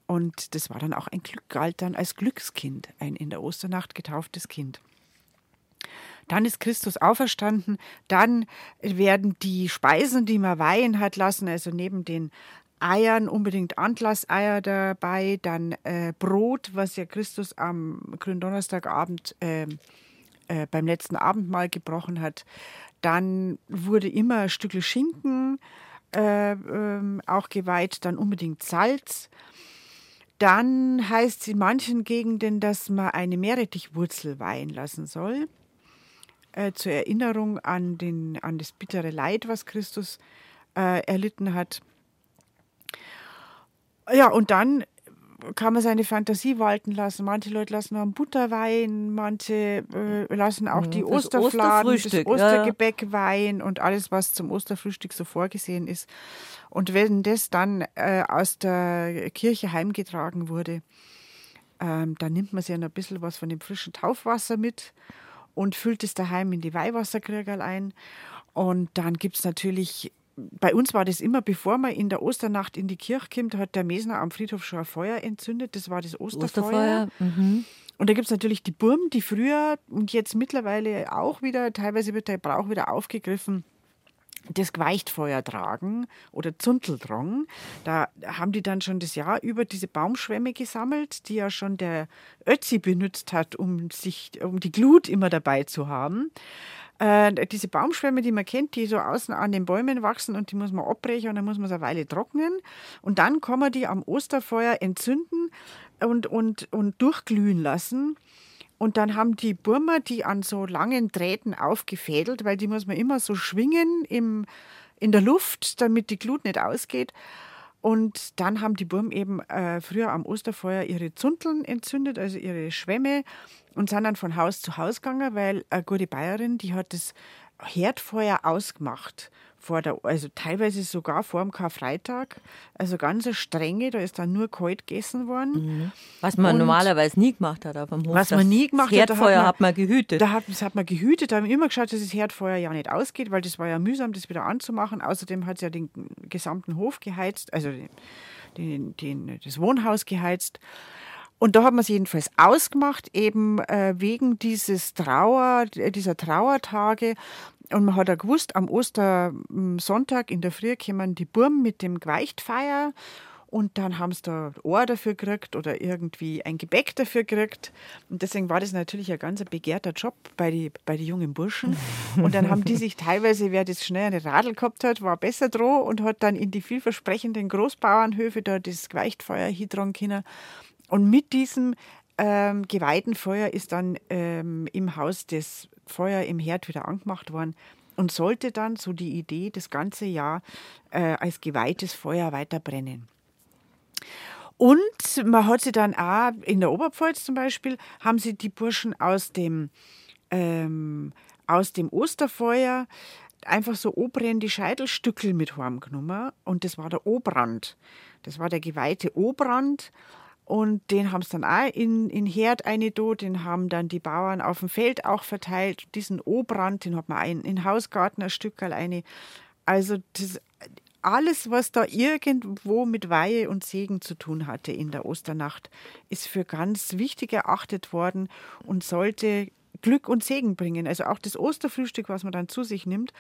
Und das war dann auch ein Glück, galt dann als Glückskind, ein in der Osternacht getauftes Kind. Dann ist Christus auferstanden. Dann werden die Speisen, die man weihen hat lassen, also neben den Eiern, unbedingt Antlasseier dabei, dann äh, Brot, was ja Christus am Gründonnerstagabend äh, äh, beim letzten Abendmahl gebrochen hat. Dann wurde immer ein Stück Schinken äh, ähm, auch geweiht, dann unbedingt Salz. Dann heißt es in manchen Gegenden, dass man eine Meerrettichwurzel weihen lassen soll, äh, zur Erinnerung an, den, an das bittere Leid, was Christus äh, erlitten hat. Ja, und dann kann man seine Fantasie walten lassen. Manche Leute lassen auch Butterwein, manche äh, lassen auch die das Osterfladen, das Ostergebäck ja. weihen und alles, was zum Osterfrühstück so vorgesehen ist. Und wenn das dann äh, aus der Kirche heimgetragen wurde, ähm, dann nimmt man sich ein bisschen was von dem frischen Taufwasser mit und füllt es daheim in die Weihwasserkrügerl ein. Und dann gibt es natürlich bei uns war das immer, bevor man in der Osternacht in die Kirche kommt, hat der Mesner am Friedhof schon ein Feuer entzündet. Das war das Osterfeuer. Osterfeuer. Mhm. Und da gibt es natürlich die Burm, die früher und jetzt mittlerweile auch wieder, teilweise wird der Brauch wieder aufgegriffen, das Gweichtfeuer tragen oder Zunteldrang. Da haben die dann schon das Jahr über diese Baumschwämme gesammelt, die ja schon der Ötzi benutzt hat, um, sich, um die Glut immer dabei zu haben. Äh, diese Baumschwämme, die man kennt, die so außen an den Bäumen wachsen und die muss man abbrechen und dann muss man es eine Weile trocknen. Und dann kann man die am Osterfeuer entzünden und, und, und durchglühen lassen. Und dann haben die Burmer die an so langen Drähten aufgefädelt, weil die muss man immer so schwingen im, in der Luft, damit die Glut nicht ausgeht. Und dann haben die Burm eben äh, früher am Osterfeuer ihre Zunteln entzündet, also ihre Schwämme und sind dann von Haus zu Haus gegangen, weil eine gute Bayerin, die hat das Herdfeuer ausgemacht vor der, also teilweise sogar vor dem Karfreitag, also ganz eine strenge, da ist dann nur kalt gegessen worden. Mhm. Was man und normalerweise nie gemacht hat auf dem Hof. Was man nie gemacht das Herdfeuer hat, man, hat man gehütet. Da hat, das hat man gehütet, da haben wir immer geschaut, dass das Herdfeuer ja nicht ausgeht, weil das war ja mühsam, das wieder anzumachen. Außerdem hat es ja den gesamten Hof geheizt, also den, den, das Wohnhaus geheizt. Und da hat man es jedenfalls ausgemacht, eben äh, wegen dieses Trauer, dieser Trauertage. Und man hat ja gewusst, am Ostersonntag in der Früh kommen die Burm mit dem Gweichtfeier und dann haben sie da Ohr dafür gekriegt oder irgendwie ein Gebäck dafür gekriegt. Und deswegen war das natürlich ein ganz begehrter Job bei den bei die jungen Burschen. Und dann haben die sich <laughs> teilweise, wer das schnell eine Radl gehabt hat, war besser droh und hat dann in die vielversprechenden Großbauernhöfe da das Geweichtfeuer hydron können. Und mit diesem ähm, geweihten Feuer ist dann ähm, im Haus das Feuer im Herd wieder angemacht worden und sollte dann, so die Idee, das ganze Jahr äh, als geweihtes Feuer weiter brennen. Und man hat sie dann auch in der Oberpfalz zum Beispiel, haben sie die Burschen aus dem, ähm, aus dem Osterfeuer einfach so obrennende Scheitelstückel mit heimgenommen. Und das war der Obrand. Das war der geweihte Obrand. Und den haben sie dann auch in, in Herd eine den haben dann die Bauern auf dem Feld auch verteilt. Diesen Obrand, den hat man ein, in Hausgarten ein Stück eine. Also das, alles, was da irgendwo mit Weihe und Segen zu tun hatte in der Osternacht, ist für ganz wichtig erachtet worden und sollte Glück und Segen bringen. Also auch das Osterfrühstück, was man dann zu sich nimmt,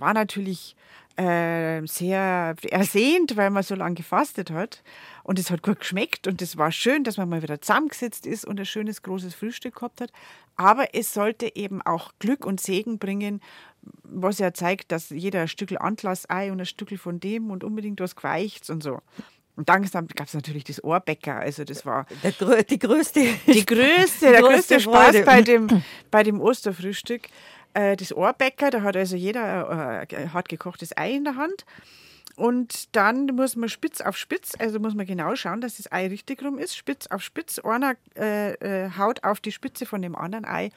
war natürlich äh, sehr ersehnt, weil man so lange gefastet hat. Und es hat gut geschmeckt und es war schön, dass man mal wieder zusammengesetzt ist und ein schönes großes Frühstück gehabt hat. Aber es sollte eben auch Glück und Segen bringen, was ja zeigt, dass jeder ein Stückel Antlassei und ein Stückel von dem und unbedingt was geweicht und so. Und dann gab es natürlich das Ohrbäcker. Also das war der, die größte, die größte, der <laughs> größte Spaß bei dem, bei dem Osterfrühstück. Äh, das Ohrbäcker, da hat also jeder äh, hart gekochtes Ei in der Hand. Und dann muss man spitz auf spitz, also muss man genau schauen, dass das Ei richtig rum ist. Spitz auf spitz. Einer äh, äh, haut auf die Spitze von dem anderen Ei.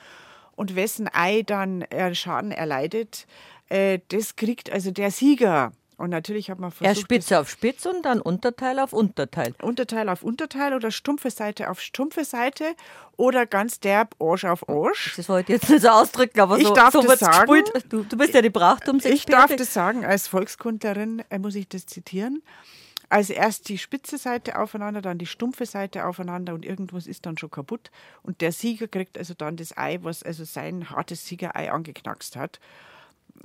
Und wessen Ei dann äh, Schaden erleidet, äh, das kriegt also der Sieger. Und natürlich hat man versucht. Erst Spitze auf Spitze und dann Unterteil auf Unterteil. Unterteil auf Unterteil oder stumpfe Seite auf stumpfe Seite oder ganz derb Arsch auf Arsch. Das wollte ich jetzt nicht so ausdrücken, aber ich so, darf so das sagen. Du, du, bist ja die Brachtumsexpertin. Ich darf das sagen, als Volkskundlerin äh, muss ich das zitieren. Also erst die spitze Seite aufeinander, dann die stumpfe Seite aufeinander und irgendwas ist dann schon kaputt. Und der Sieger kriegt also dann das Ei, was also sein hartes Siegerei angeknackst hat.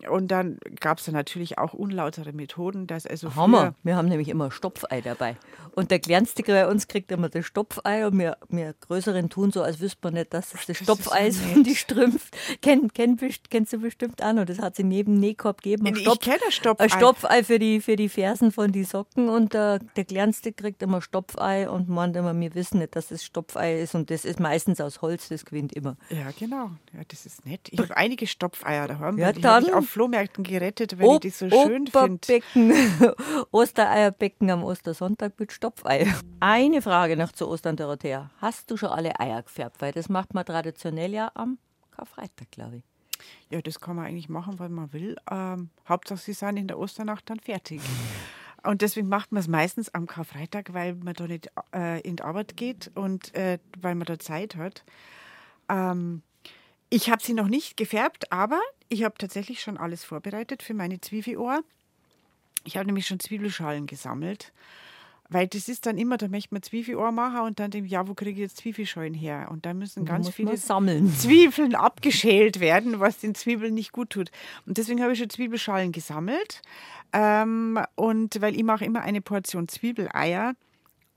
Und dann gab es natürlich auch unlautere Methoden, dass also Hammer. Wir haben nämlich immer Stopfei dabei. Und der Kleinste bei uns kriegt immer das Stopfei und wir, wir Größeren tun so, als wüsste man nicht, dass das das, das Stopfei ist und die Strümpf. Kenn, kenn, kennst du bestimmt an und das hat in jedem Nähkorb gegeben. Ein Stopf, ich kenne Stopfei. Ein Stopfei für die, für die Fersen von die Socken und der, der Kleinste kriegt immer Stopfei und meint immer, wir wissen nicht, dass das Stopfei ist und das ist meistens aus Holz, das gewinnt immer. Ja, genau. Ja, das ist nett. Ich habe einige Stopfeier daheim. Ja, dann auf Flohmärkten gerettet, weil o ich die so schön finde. <laughs> Ostereierbecken am Ostersonntag mit Stopfei. Eine Frage noch zu Ostern, Dorothea. Hast du schon alle Eier gefärbt? Weil das macht man traditionell ja am Karfreitag, glaube ich. Ja, das kann man eigentlich machen, was man will. Ähm, Hauptsache, sie sind in der Osternacht dann fertig. Und deswegen macht man es meistens am Karfreitag, weil man da nicht äh, in die Arbeit geht und äh, weil man da Zeit hat. Ähm, ich habe sie noch nicht gefärbt, aber ich habe tatsächlich schon alles vorbereitet für meine Zwiebelohr. Ich habe nämlich schon Zwiebelschalen gesammelt. Weil das ist dann immer, da möchte man Zwiebelohr machen und dann denkt, ja, wo kriege ich jetzt Zwiebelschalen her? Und da müssen ganz viele Zwiebeln abgeschält werden, was den Zwiebeln nicht gut tut. Und deswegen habe ich schon Zwiebelschalen gesammelt. Ähm, und weil ich mache immer eine Portion Zwiebeleier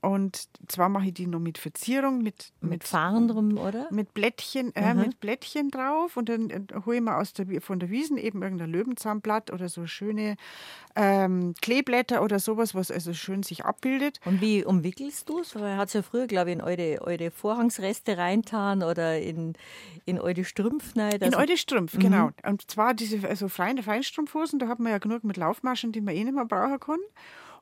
und zwar mache ich die noch mit Verzierung, mit, mit, mit Farn drum, oder? Mit Blättchen, äh, mhm. mit Blättchen drauf. Und dann äh, hole ich mir aus der, von der Wiesen eben irgendein Löwenzahnblatt oder so schöne ähm, Kleeblätter oder sowas, was also schön sich abbildet. Und wie umwickelst du es? Weil hat es ja früher, glaube ich, in eure, eure Vorhangsreste reintan oder in, in eure Strümpfe. Also in eure Strümpfe, mhm. genau. Und zwar diese also freien Feinstrumpfhosen, da hat man ja genug mit Laufmaschen, die man eh nicht mehr brauchen kann.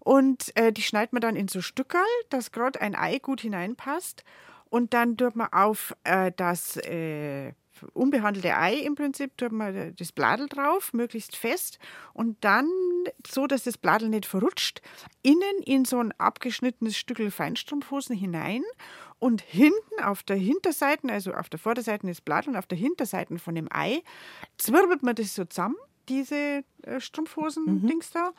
Und äh, die schneidet man dann in so Stückerl, dass gerade ein Ei gut hineinpasst. Und dann tut man auf äh, das äh, unbehandelte Ei im Prinzip, tut man das Bladel drauf, möglichst fest und dann so, dass das Bladel nicht verrutscht, innen in so ein abgeschnittenes Stückel Feinstrumpfhosen hinein und hinten auf der Hinterseite, also auf der Vorderseite des Bladels und auf der Hinterseite von dem Ei, zwirbelt man das so zusammen, diese äh, Strumpfhosen-Dings mhm. da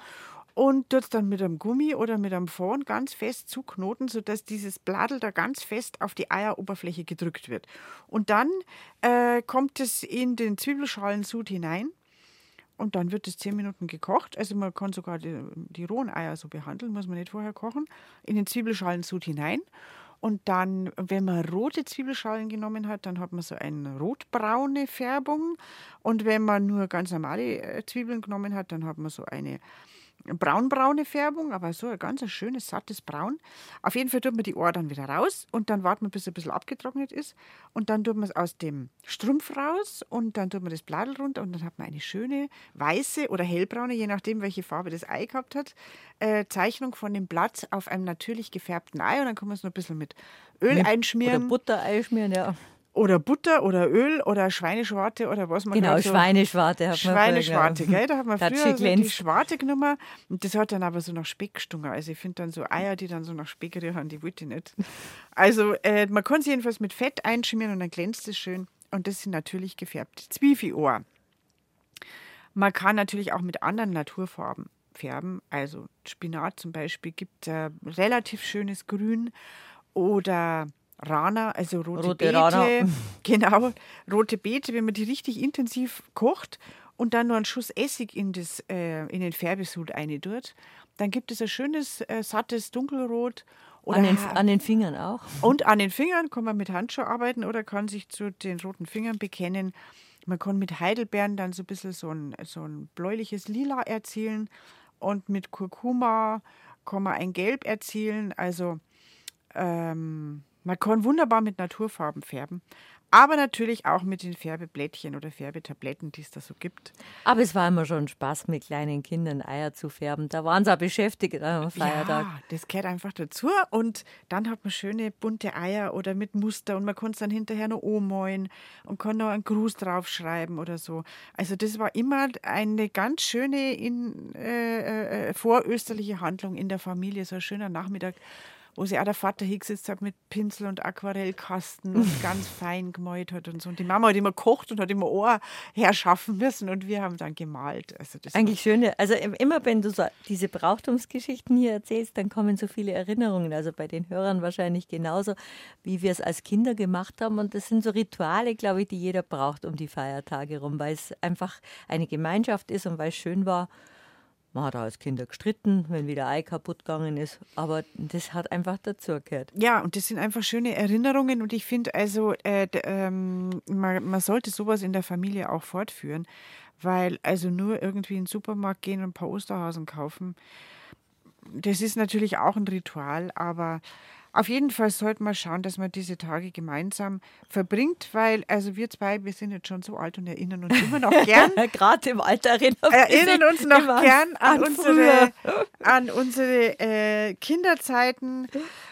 und tut es dann mit einem Gummi oder mit einem Faden ganz fest zuknoten, sodass dieses Bladel da ganz fest auf die Eieroberfläche gedrückt wird. Und dann äh, kommt es in den Zwiebelschalensud hinein und dann wird es zehn Minuten gekocht. Also man kann sogar die, die rohen Eier so behandeln, muss man nicht vorher kochen. In den Zwiebelschalensud hinein. Und dann, wenn man rote Zwiebelschalen genommen hat, dann hat man so eine rotbraune Färbung. Und wenn man nur ganz normale äh, Zwiebeln genommen hat, dann hat man so eine braunbraune Färbung, aber so ein ganz schönes, sattes Braun. Auf jeden Fall tut man die Ohr dann wieder raus und dann wartet man, bis es ein bisschen abgetrocknet ist. Und dann tut man es aus dem Strumpf raus und dann tut man das Bladel runter und dann hat man eine schöne weiße oder hellbraune, je nachdem, welche Farbe das Ei gehabt hat, äh, Zeichnung von dem Blatt auf einem natürlich gefärbten Ei. Und dann kann man es noch ein bisschen mit Öl mit, einschmieren. Oder Butter einschmieren, ja oder Butter oder Öl oder Schweineschwarte oder was man Genau, so Schweineschwarte hat man Schweineschwarte, früher, gell? Da hat man früher so die Schwarte genommen und das hat dann aber so nach Speck gestunken. Also ich finde dann so Eier, die dann so nach Speck riechen, die wollte ich nicht. Also äh, man kann sie jedenfalls mit Fett einschmieren und dann glänzt es schön. Und das sind natürlich gefärbte Zwiefelohr. Man kann natürlich auch mit anderen Naturfarben färben. Also Spinat zum Beispiel gibt äh, relativ schönes Grün oder Rana, also rote, rote Beete. Rana. <laughs> Genau, rote Beete, wenn man die richtig intensiv kocht und dann nur einen Schuss Essig in, das, äh, in den Färbesud tut, dann gibt es ein schönes, äh, sattes Dunkelrot. An, den, an den Fingern auch. Und an den Fingern kann man mit Handschuh arbeiten oder kann sich zu den roten Fingern bekennen. Man kann mit Heidelbeeren dann so ein bisschen so ein, so ein bläuliches Lila erzielen und mit Kurkuma kann man ein Gelb erzielen. Also ähm, man kann wunderbar mit Naturfarben färben, aber natürlich auch mit den Färbeblättchen oder Färbetabletten, die es da so gibt. Aber es war immer schon Spaß, mit kleinen Kindern Eier zu färben. Da waren sie auch beschäftigt am Feiertag. Ja, das gehört einfach dazu. Und dann hat man schöne bunte Eier oder mit Muster und man kann es dann hinterher noch ummähen und kann noch einen Gruß draufschreiben oder so. Also das war immer eine ganz schöne in, äh, äh, vorösterliche Handlung in der Familie, so ein schöner Nachmittag wo sich auch der Vater hingesetzt hat mit Pinsel und Aquarellkasten und <laughs> ganz fein gemalt hat und so. Und die Mama hat immer gekocht und hat immer Ohr herschaffen müssen und wir haben dann gemalt. Also das Eigentlich schöne, also immer wenn du so diese Brauchtumsgeschichten hier erzählst, dann kommen so viele Erinnerungen. Also bei den Hörern wahrscheinlich genauso, wie wir es als Kinder gemacht haben. Und das sind so Rituale, glaube ich, die jeder braucht um die Feiertage rum, weil es einfach eine Gemeinschaft ist und weil es schön war. Man hat auch als Kinder gestritten, wenn wieder Ei kaputt gegangen ist. Aber das hat einfach dazugehört. Ja, und das sind einfach schöne Erinnerungen. Und ich finde also, äh, ähm, man, man sollte sowas in der Familie auch fortführen. Weil also nur irgendwie in den Supermarkt gehen und ein paar Osterhasen kaufen, das ist natürlich auch ein Ritual, aber auf jeden Fall sollte man schauen, dass man diese Tage gemeinsam verbringt, weil also wir zwei, wir sind jetzt schon so alt und erinnern uns immer noch gern. <laughs> Gerade im Alter erinnern, erinnern uns noch gern an, an unsere, an unsere äh, Kinderzeiten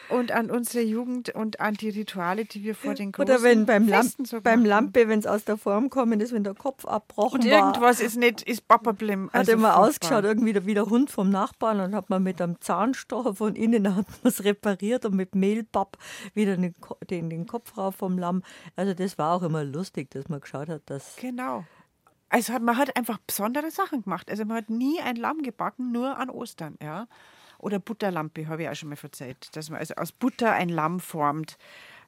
und an unsere Jugend und an die Rituale, die wir vor den großen Oder wenn beim, Lamp so beim Lampe, wenn es aus der Form kommen ist, wenn der Kopf abbrochen und war. irgendwas ist nicht, ist Papablem. Also hat immer ausgeschaut, irgendwie wie der Hund vom Nachbarn und hat man mit einem Zahnstocher von innen <laughs> hat es repariert und mit Mehlpapp wieder den, den, den Kopf rauf vom Lamm. Also das war auch immer lustig, dass man geschaut hat, dass... Genau. Also man hat einfach besondere Sachen gemacht. Also man hat nie ein Lamm gebacken, nur an Ostern, ja. Oder Butterlampe, habe ich auch schon mal erzählt, dass man also aus Butter ein Lamm formt.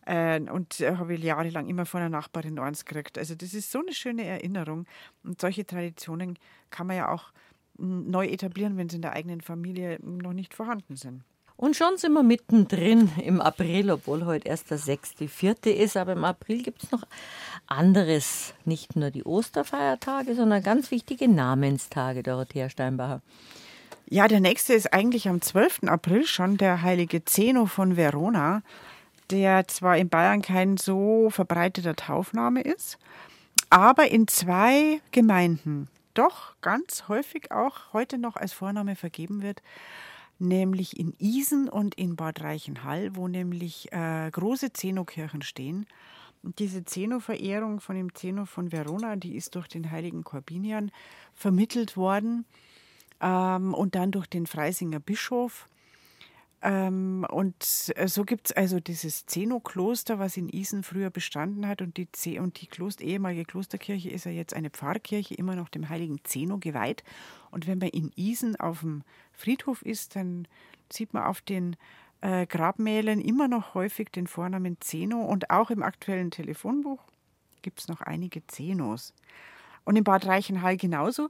Äh, und äh, habe ich jahrelang immer von einer Nachbarin eins gekriegt. Also das ist so eine schöne Erinnerung. Und solche Traditionen kann man ja auch hm, neu etablieren, wenn sie in der eigenen Familie noch nicht vorhanden sind. Und schon sind wir mittendrin im April, obwohl heute erst der 6.4. ist. Aber im April gibt es noch anderes. Nicht nur die Osterfeiertage, sondern ganz wichtige Namenstage, Dorothea Steinbacher. Ja, der nächste ist eigentlich am 12. April schon der heilige Zeno von Verona, der zwar in Bayern kein so verbreiteter Taufname ist, aber in zwei Gemeinden doch ganz häufig auch heute noch als Vorname vergeben wird, nämlich in Isen und in Bad Reichenhall, wo nämlich äh, große Zenokirchen stehen. diese Zeno-Verehrung von dem Zeno von Verona, die ist durch den heiligen Korbinian vermittelt worden ähm, und dann durch den Freisinger Bischof. Ähm, und äh, so gibt es also dieses Zeno-Kloster, was in Isen früher bestanden hat. Und die, Z und die Kloster, ehemalige Klosterkirche ist ja jetzt eine Pfarrkirche, immer noch dem heiligen Zeno geweiht. Und wenn man in Isen auf dem Friedhof ist, dann sieht man auf den äh, Grabmälen immer noch häufig den Vornamen Zeno. Und auch im aktuellen Telefonbuch gibt es noch einige Zenos. Und in Bad Reichenhall genauso.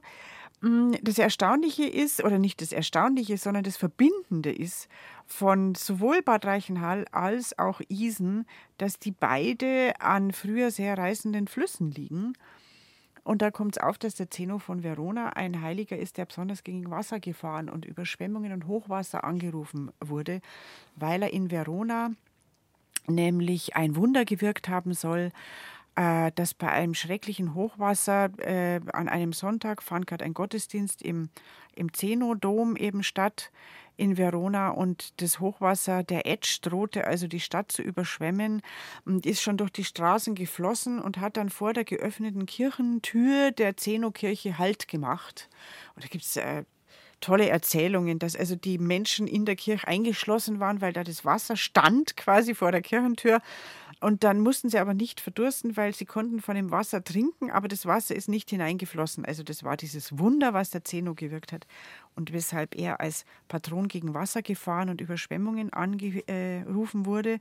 Mm, das Erstaunliche ist, oder nicht das Erstaunliche, sondern das Verbindende ist von sowohl Bad Reichenhall als auch Isen, dass die beide an früher sehr reißenden Flüssen liegen. Und da kommt es auf, dass der Zeno von Verona ein Heiliger ist, der besonders gegen Wassergefahren und Überschwemmungen und Hochwasser angerufen wurde, weil er in Verona nämlich ein Wunder gewirkt haben soll, äh, dass bei einem schrecklichen Hochwasser äh, an einem Sonntag fand gerade ein Gottesdienst im, im Zeno-Dom eben statt in Verona und das Hochwasser der Etsch drohte also die Stadt zu überschwemmen und ist schon durch die Straßen geflossen und hat dann vor der geöffneten Kirchentür der Zeno-Kirche Halt gemacht. Und da gibt es äh, tolle Erzählungen, dass also die Menschen in der Kirche eingeschlossen waren, weil da das Wasser stand quasi vor der Kirchentür. Und dann mussten sie aber nicht verdursten, weil sie konnten von dem Wasser trinken, aber das Wasser ist nicht hineingeflossen. Also das war dieses Wunder, was der Zeno gewirkt hat und weshalb er als Patron gegen Wassergefahren und Überschwemmungen angerufen wurde.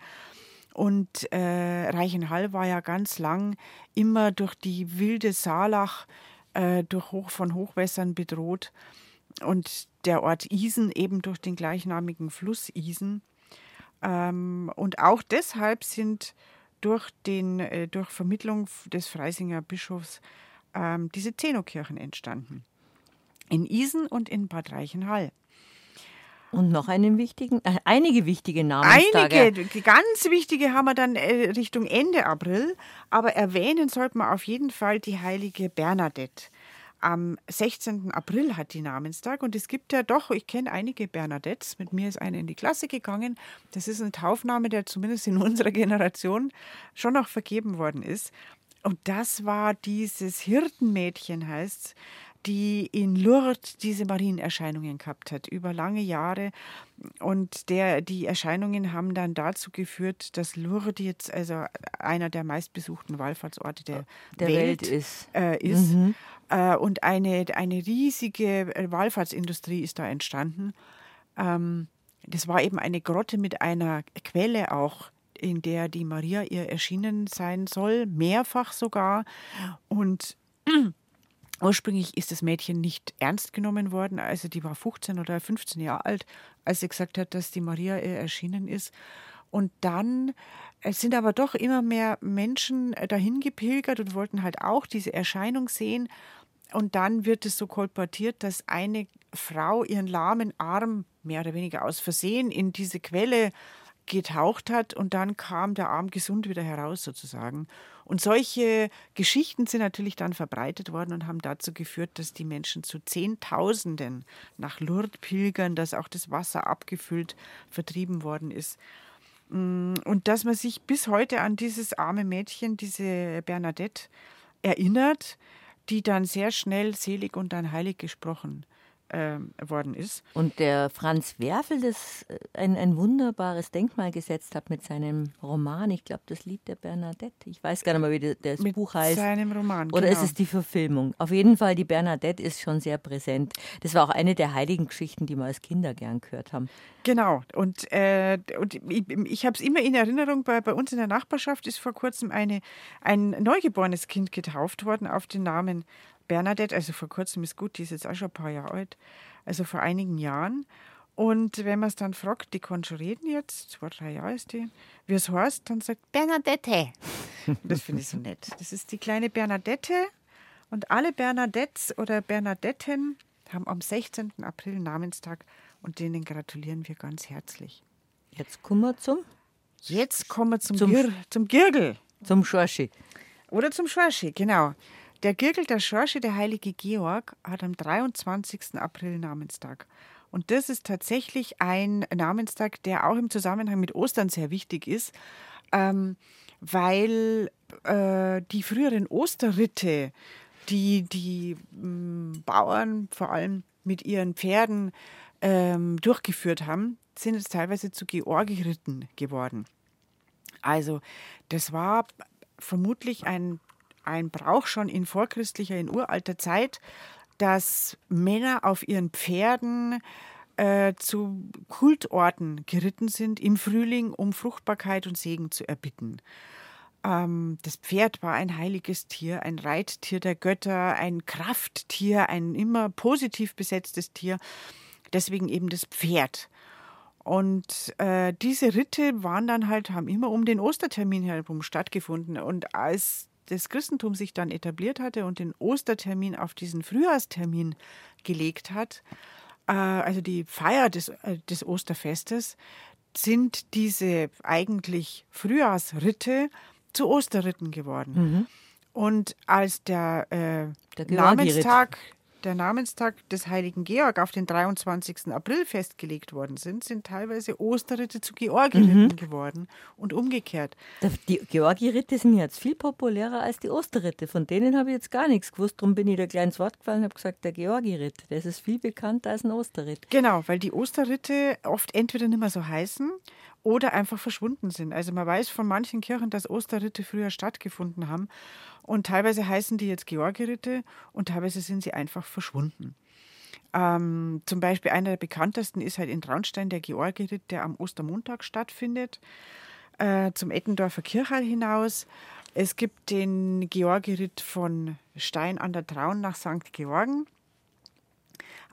Und äh, Reichenhall war ja ganz lang immer durch die wilde Saalach äh, durch Hoch, von Hochwässern bedroht und der Ort Isen eben durch den gleichnamigen Fluss Isen. Ähm, und auch deshalb sind durch, den, äh, durch Vermittlung des Freisinger Bischofs ähm, diese Zenokirchen entstanden. In Isen und in Bad Reichenhall. Und noch einen wichtigen, äh, einige wichtige Namenstage. Einige, ganz wichtige haben wir dann äh, Richtung Ende April. Aber erwähnen sollte man auf jeden Fall die heilige Bernadette. Am 16. April hat die Namenstag und es gibt ja doch, ich kenne einige Bernadettes, mit mir ist eine in die Klasse gegangen. Das ist ein Taufname, der zumindest in <laughs> unserer Generation schon noch vergeben worden ist. Und das war dieses Hirtenmädchen, heißt die in Lourdes diese Marienerscheinungen gehabt hat, über lange Jahre. Und der, die Erscheinungen haben dann dazu geführt, dass Lourdes jetzt also einer der meistbesuchten Wallfahrtsorte der, der Welt, Welt, ist. Äh, ist. Mhm. Äh, und eine, eine riesige Wallfahrtsindustrie ist da entstanden. Ähm, das war eben eine Grotte mit einer Quelle auch in der die Maria ihr erschienen sein soll, mehrfach sogar. Und <clears throat> Ursprünglich ist das Mädchen nicht ernst genommen worden. Also die war 15 oder 15 Jahre alt, als sie gesagt hat, dass die Maria erschienen ist. Und dann sind aber doch immer mehr Menschen äh, dahin gepilgert und wollten halt auch diese Erscheinung sehen. Und dann wird es so kolportiert, dass eine Frau ihren lahmen Arm mehr oder weniger aus Versehen in diese Quelle getaucht hat und dann kam der Arm gesund wieder heraus sozusagen. Und solche Geschichten sind natürlich dann verbreitet worden und haben dazu geführt, dass die Menschen zu Zehntausenden nach Lourdes pilgern, dass auch das Wasser abgefüllt vertrieben worden ist. Mm, und dass man sich bis heute an dieses arme Mädchen, diese Bernadette, erinnert, die dann sehr schnell selig und dann heilig gesprochen worden ist. Und der Franz Werfel, das äh, ein, ein wunderbares Denkmal gesetzt hat mit seinem Roman, ich glaube, das Lied der Bernadette. Ich weiß gar nicht mehr, wie das mit Buch heißt. seinem Roman, Oder genau. ist es die Verfilmung? Auf jeden Fall, die Bernadette ist schon sehr präsent. Das war auch eine der heiligen Geschichten, die wir als Kinder gern gehört haben. Genau. Und, äh, und ich, ich habe es immer in Erinnerung, bei, bei uns in der Nachbarschaft ist vor kurzem eine, ein neugeborenes Kind getauft worden auf den Namen Bernadette, also vor kurzem ist gut, die ist jetzt auch schon ein paar Jahre alt, also vor einigen Jahren. Und wenn man es dann fragt, die kann schon reden jetzt, zwei, drei Jahre ist die, wie es heißt, dann sagt Bernadette. <laughs> das finde ich so nett. Das ist die kleine Bernadette. Und alle Bernadettes oder Bernadetten haben am 16. April Namenstag und denen gratulieren wir ganz herzlich. Jetzt kommen wir zum? Jetzt kommen wir zum, zum, Gir zum Girgel. Zum Schorschi. Oder zum Schorschi, genau. Der Girgel der Schorsche, der heilige Georg, hat am 23. April Namenstag. Und das ist tatsächlich ein Namenstag, der auch im Zusammenhang mit Ostern sehr wichtig ist. Ähm, weil äh, die früheren Osterritte, die die m, Bauern vor allem mit ihren Pferden ähm, durchgeführt haben, sind jetzt teilweise zu Georgiritten geworden. Also das war vermutlich ein, ein Brauch schon in vorchristlicher, in uralter Zeit, dass Männer auf ihren Pferden äh, zu Kultorten geritten sind im Frühling, um Fruchtbarkeit und Segen zu erbitten. Ähm, das Pferd war ein heiliges Tier, ein Reittier der Götter, ein Krafttier, ein immer positiv besetztes Tier. Deswegen eben das Pferd. Und äh, diese Ritte waren dann halt, haben immer um den Ostertermin herum stattgefunden. Und als das Christentum sich dann etabliert hatte und den Ostertermin auf diesen Frühjahrstermin gelegt hat, äh, also die Feier des, äh, des Osterfestes, sind diese eigentlich Frühjahrsritte zu Osterritten geworden. Mhm. Und als der, äh, der Namenstag der Namenstag des heiligen Georg auf den 23. April festgelegt worden sind, sind teilweise Osterritte zu Georgieritten mhm. geworden und umgekehrt. Die Georgierritte sind jetzt viel populärer als die Osterritte. Von denen habe ich jetzt gar nichts gewusst. Darum bin ich da gleich ins Wort gefallen und habe gesagt, der Georgiritt, das ist viel bekannter als ein Osterritt. Genau, weil die Osterritte oft entweder nicht mehr so heißen oder einfach verschwunden sind. Also man weiß von manchen Kirchen, dass Osterritte früher stattgefunden haben und teilweise heißen die jetzt Georgiritte und teilweise sind sie einfach verschwunden. Ähm, zum Beispiel einer der bekanntesten ist halt in Traunstein der Georgiritt, der am Ostermontag stattfindet, äh, zum Ettendorfer Kirchheil hinaus. Es gibt den Georgiritt von Stein an der Traun nach St. Georgen.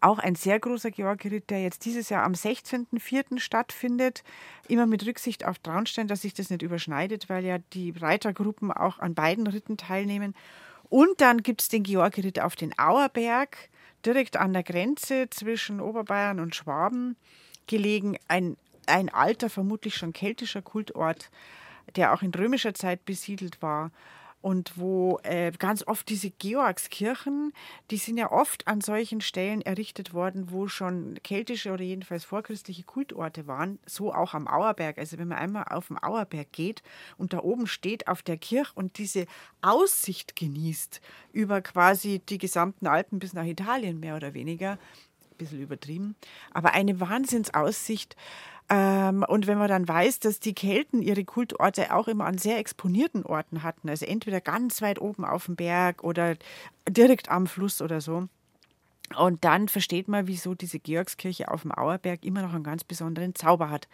Auch ein sehr großer Georgiritt, der jetzt dieses Jahr am 16.04. stattfindet. Immer mit Rücksicht auf Traunstein, dass sich das nicht überschneidet, weil ja die Reitergruppen auch an beiden Ritten teilnehmen. Und dann gibt es den Georgiritt auf den Auerberg, direkt an der Grenze zwischen Oberbayern und Schwaben gelegen. Ein, ein alter, vermutlich schon keltischer Kultort, der auch in römischer Zeit besiedelt war und wo äh, ganz oft diese Georgskirchen, die sind ja oft an solchen Stellen errichtet worden, wo schon keltische oder jedenfalls vorchristliche Kultorte waren, so auch am Auerberg. Also wenn man einmal auf den Auerberg geht und da oben steht auf der Kirche und diese Aussicht genießt über quasi die gesamten Alpen bis nach Italien mehr oder weniger, bisschen übertrieben, aber eine Wahnsinnsaussicht, ähm, und wenn man dann weiß, dass die Kelten ihre Kultorte auch immer an sehr exponierten Orten hatten, also entweder ganz weit oben auf dem Berg oder direkt am Fluss oder so, und dann versteht man, wieso diese Georgskirche auf dem Auerberg immer noch einen ganz besonderen Zauber hat.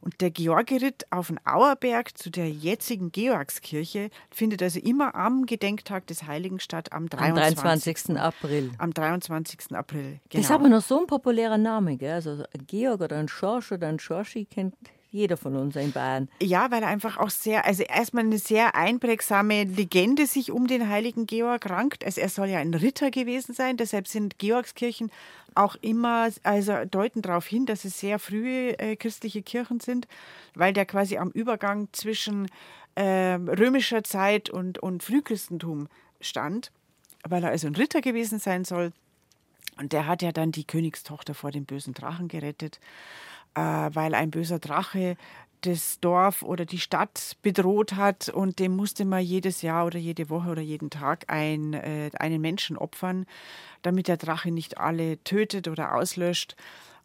Und der Georgiritt auf dem Auerberg zu der jetzigen Georgskirche findet also immer am Gedenktag des Heiligen statt, am 23. Am 23. April. Am 23. April, genau. Das ist aber noch so ein populärer Name, gell? Also Georg oder ein Schorsch oder ein Schorschi kennt jeder von uns in Bayern. Ja, weil er einfach auch sehr, also erstmal eine sehr einprägsame Legende sich um den heiligen Georg rankt. Also er soll ja ein Ritter gewesen sein, deshalb sind Georgskirchen auch immer, also deuten darauf hin, dass es sehr frühe äh, christliche Kirchen sind, weil der quasi am Übergang zwischen äh, römischer Zeit und, und Frühchristentum stand, weil er also ein Ritter gewesen sein soll. Und der hat ja dann die Königstochter vor dem bösen Drachen gerettet äh, weil ein böser Drache das Dorf oder die Stadt bedroht hat und dem musste man jedes Jahr oder jede Woche oder jeden Tag ein, äh, einen Menschen opfern, damit der Drache nicht alle tötet oder auslöscht.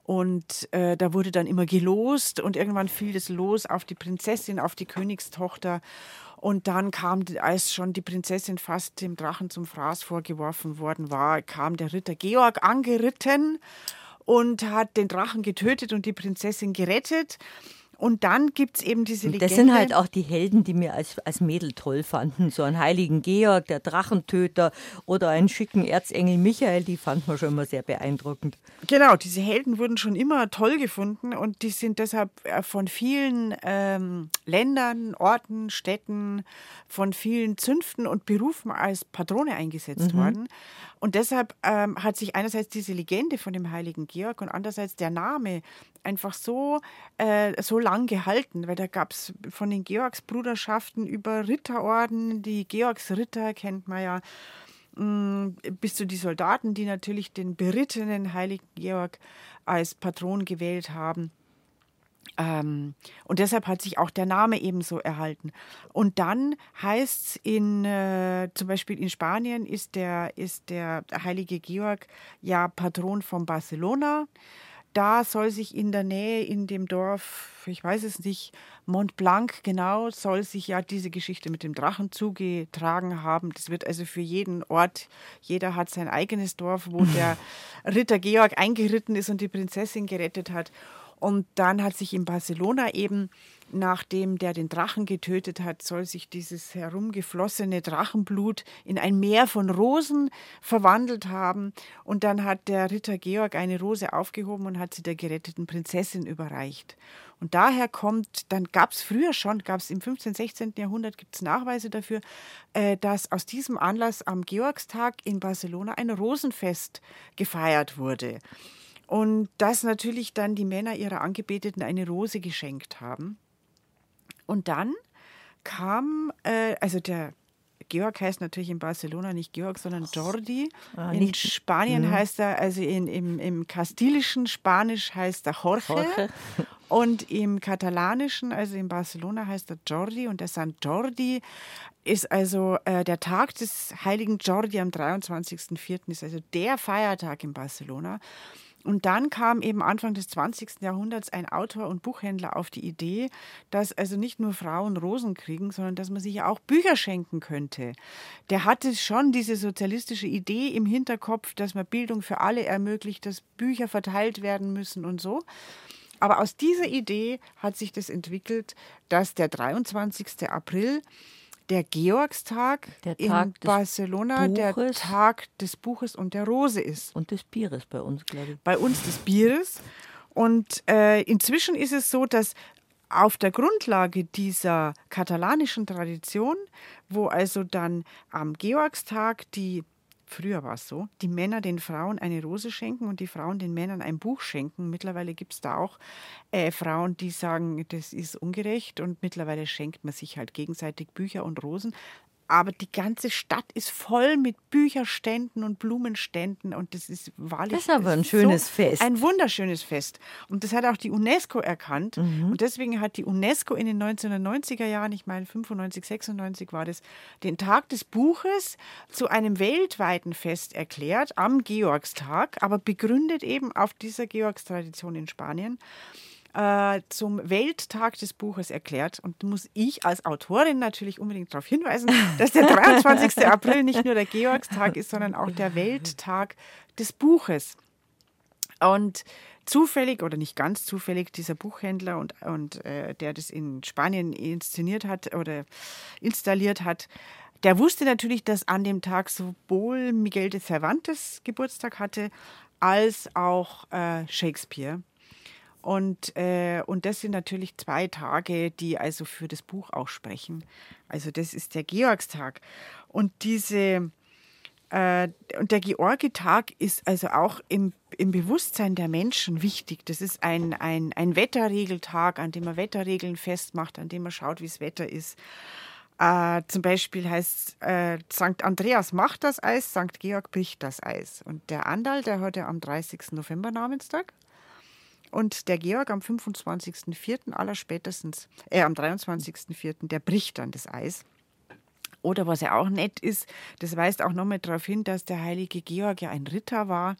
Und äh, da wurde dann immer gelost und irgendwann fiel das Los auf die Prinzessin, auf die Königstochter. Und dann kam, als schon die Prinzessin fast dem Drachen zum Fraß vorgeworfen worden war, kam der Ritter Georg angeritten und hat den Drachen getötet und die Prinzessin gerettet. Und dann gibt es eben diese Legende. Das sind halt auch die Helden, die mir als, als Mädel toll fanden. So einen heiligen Georg, der Drachentöter oder einen schicken Erzengel Michael, die fand man schon immer sehr beeindruckend. Genau, diese Helden wurden schon immer toll gefunden und die sind deshalb äh, von vielen ähm, Ländern, Orten, Städten, von vielen Zünften und Berufen als Patrone eingesetzt mhm. worden. Und deshalb ähm, hat sich einerseits diese Legende von dem heiligen Georg und andererseits der Name einfach so, äh, so lang gehalten, weil da gab es von den Georgsbruderschaften über Ritterorden, die Georgsritter kennt man ja, mh, mm, bis zu die Soldaten, die natürlich den berittenen heiligen Georg als Patron gewählt haben. Ähm, und deshalb hat sich auch der Name ebenso erhalten. Und dann heißt es in, äh, zum Beispiel in Spanien ist der, ist der heilige Georg ja Patron von Barcelona. Da soll sich in der Nähe in dem Dorf, ich weiß es nicht, Mont Blanc genau, soll sich ja diese Geschichte mit dem Drachen zugetragen haben. Das wird also für jeden Ort, jeder hat sein eigenes Dorf, wo der <laughs> Ritter Georg eingeritten ist und die Prinzessin gerettet hat. Und dann hat sich in Barcelona eben, nachdem der den Drachen getötet hat, soll sich dieses herumgeflossene Drachenblut in ein Meer von Rosen verwandelt haben. Und dann hat der Ritter Georg eine Rose aufgehoben und hat sie der geretteten Prinzessin überreicht. Und daher kommt, dann gab es früher schon, gab es im 15., 16. Jahrhundert, gibt es Nachweise dafür, äh, dass aus diesem Anlass am Georgstag in Barcelona ein Rosenfest gefeiert wurde. Und dass natürlich dann die Männer ihrer Angebeteten eine Rose geschenkt haben. Und dann kam, äh, also der Georg heißt natürlich in Barcelona nicht Georg, sondern Jordi. Ah, in Spanien mh. heißt er, also in, im, im kastilischen Spanisch heißt er Jorge. Jorge. <laughs> Und im katalanischen, also in Barcelona heißt er Jordi und der San Jordi ist also äh, der Tag des heiligen Jordi am 23.04. ist also der Feiertag in Barcelona. Und dann kam eben Anfang des 20. Jahrhunderts ein Autor und Buchhändler auf die Idee, dass also nicht nur Frauen Rosen kriegen, sondern dass man sich ja auch Bücher schenken könnte. Der hatte schon diese sozialistische Idee im Hinterkopf, dass man Bildung für alle ermöglicht, dass Bücher verteilt werden müssen und so. Aber aus dieser Idee hat sich das entwickelt, dass der 23. April der Georgstag der Tag in Barcelona der Tag des Buches und der Rose ist. Und des Bieres bei uns, glaube ich. Bei uns des Bieres. Und äh, inzwischen ist es so, dass auf der Grundlage dieser katalanischen Tradition, wo also dann am Georgstag die Früher war es so, die Männer den Frauen eine Rose schenken und die Frauen den Männern ein Buch schenken. Mittlerweile gibt es da auch äh, Frauen, die sagen, das ist ungerecht und mittlerweile schenkt man sich halt gegenseitig Bücher und Rosen aber die ganze Stadt ist voll mit Bücherständen und Blumenständen und das ist wahrlich. Das ist aber ein schönes so Fest. Ein wunderschönes Fest. Und das hat auch die UNESCO erkannt. Mhm. Und deswegen hat die UNESCO in den 1990er Jahren, ich meine 95, 96 war das, den Tag des Buches zu einem weltweiten Fest erklärt, am Georgstag, aber begründet eben auf dieser Georgstradition in Spanien äh, zum Welttag des Buches erklärt. Und muss ich als Autorin natürlich unbedingt darauf hinweisen, <laughs> dass der 23. April nicht nur der Georgstag ist, sondern auch der Welttag des Buches. Und zufällig oder nicht ganz zufällig dieser Buchhändler und, und äh, der das in Spanien inszeniert hat oder installiert hat, der wusste natürlich, dass an dem Tag sowohl Miguel de Cervantes Geburtstag hatte, als auch äh, Shakespeare. Und, äh, und das sind natürlich zwei Tage, die also für das Buch auch sprechen. Also das ist der Georgstag. Und diese äh, und der Georgitag ist also auch im, im Bewusstsein der Menschen wichtig. Das ist ein, ein, ein Wetterregeltag, an dem man Wetterregeln festmacht, an dem man schaut, wie das Wetter ist. Äh, zum Beispiel heißt äh, St. Andreas macht das Eis, St. Georg bricht das Eis. Und der Andal, der ja am 30. November Namenstag und der Georg am 25.04. allerspätestens, äh, am 23.04., der bricht dann das Eis. Oder was ja auch nett ist, das weist auch nochmal darauf hin, dass der heilige Georg ja ein Ritter war.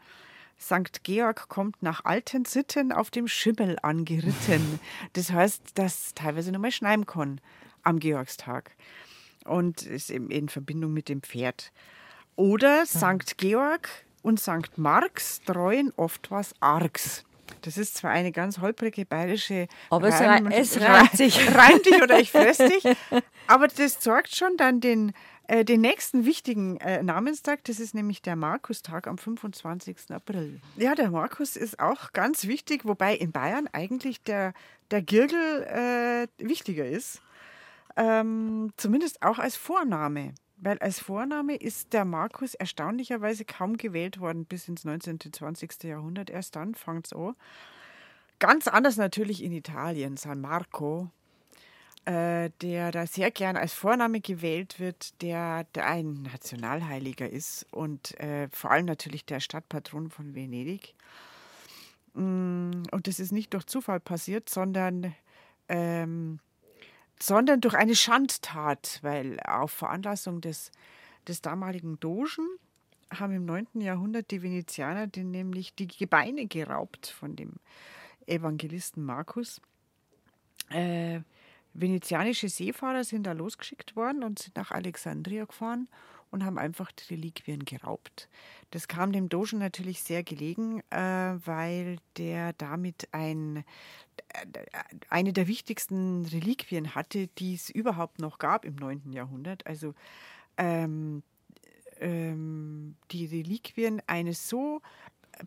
St. Georg kommt nach alten Sitten auf dem Schimmel angeritten. <laughs> Das heißt, dass teilweise nochmal schneiden kann am Georgstag. Und ist in Verbindung mit dem Pferd. Oder St. Georg und St. Marx treuen oft was Args. Das ist zwar eine ganz holprige bayerische Aber Reim, es, reimt sich. <laughs> Reimt dich oder ich fress dich. <laughs> Aber das sorgt schon dann den, äh, den nächsten wichtigen äh, Namenstag. Das ist nämlich der Markustag am 25. April. Ja, der Markus ist auch ganz wichtig, wobei in Bayern eigentlich der, der Girgel äh, wichtiger ist. Ähm, zumindest auch als Vorname. Weil als Vorname ist der Markus erstaunlicherweise kaum gewählt worden bis ins 19. und 20. Jahrhundert. Erst dann fängt es an. Ganz anders natürlich in Italien, San Marco, äh, der da sehr gern als Vorname gewählt wird, der, ein Nationalheiliger ist und äh, vor allem natürlich der Stadtpatron von Venedig. Mm, und das ist nicht durch Zufall passiert, sondern, ähm, sondern durch eine Schandtat, weil auf Veranlassung des, des damaligen Dogen haben im 9. Jahrhundert die Venezianer den nämlich die Gebeine geraubt von dem Evangelisten Markus. Äh, venezianische Seefahrer sind da losgeschickt worden und sind nach Alexandria gefahren und haben einfach die Reliquien geraubt. Das kam dem Dogen natürlich sehr gelegen, äh, weil der damit ein, äh, eine der wichtigsten Reliquien hatte, die es überhaupt noch gab im 9. Jahrhundert. Also ähm, ähm, die Reliquien eines so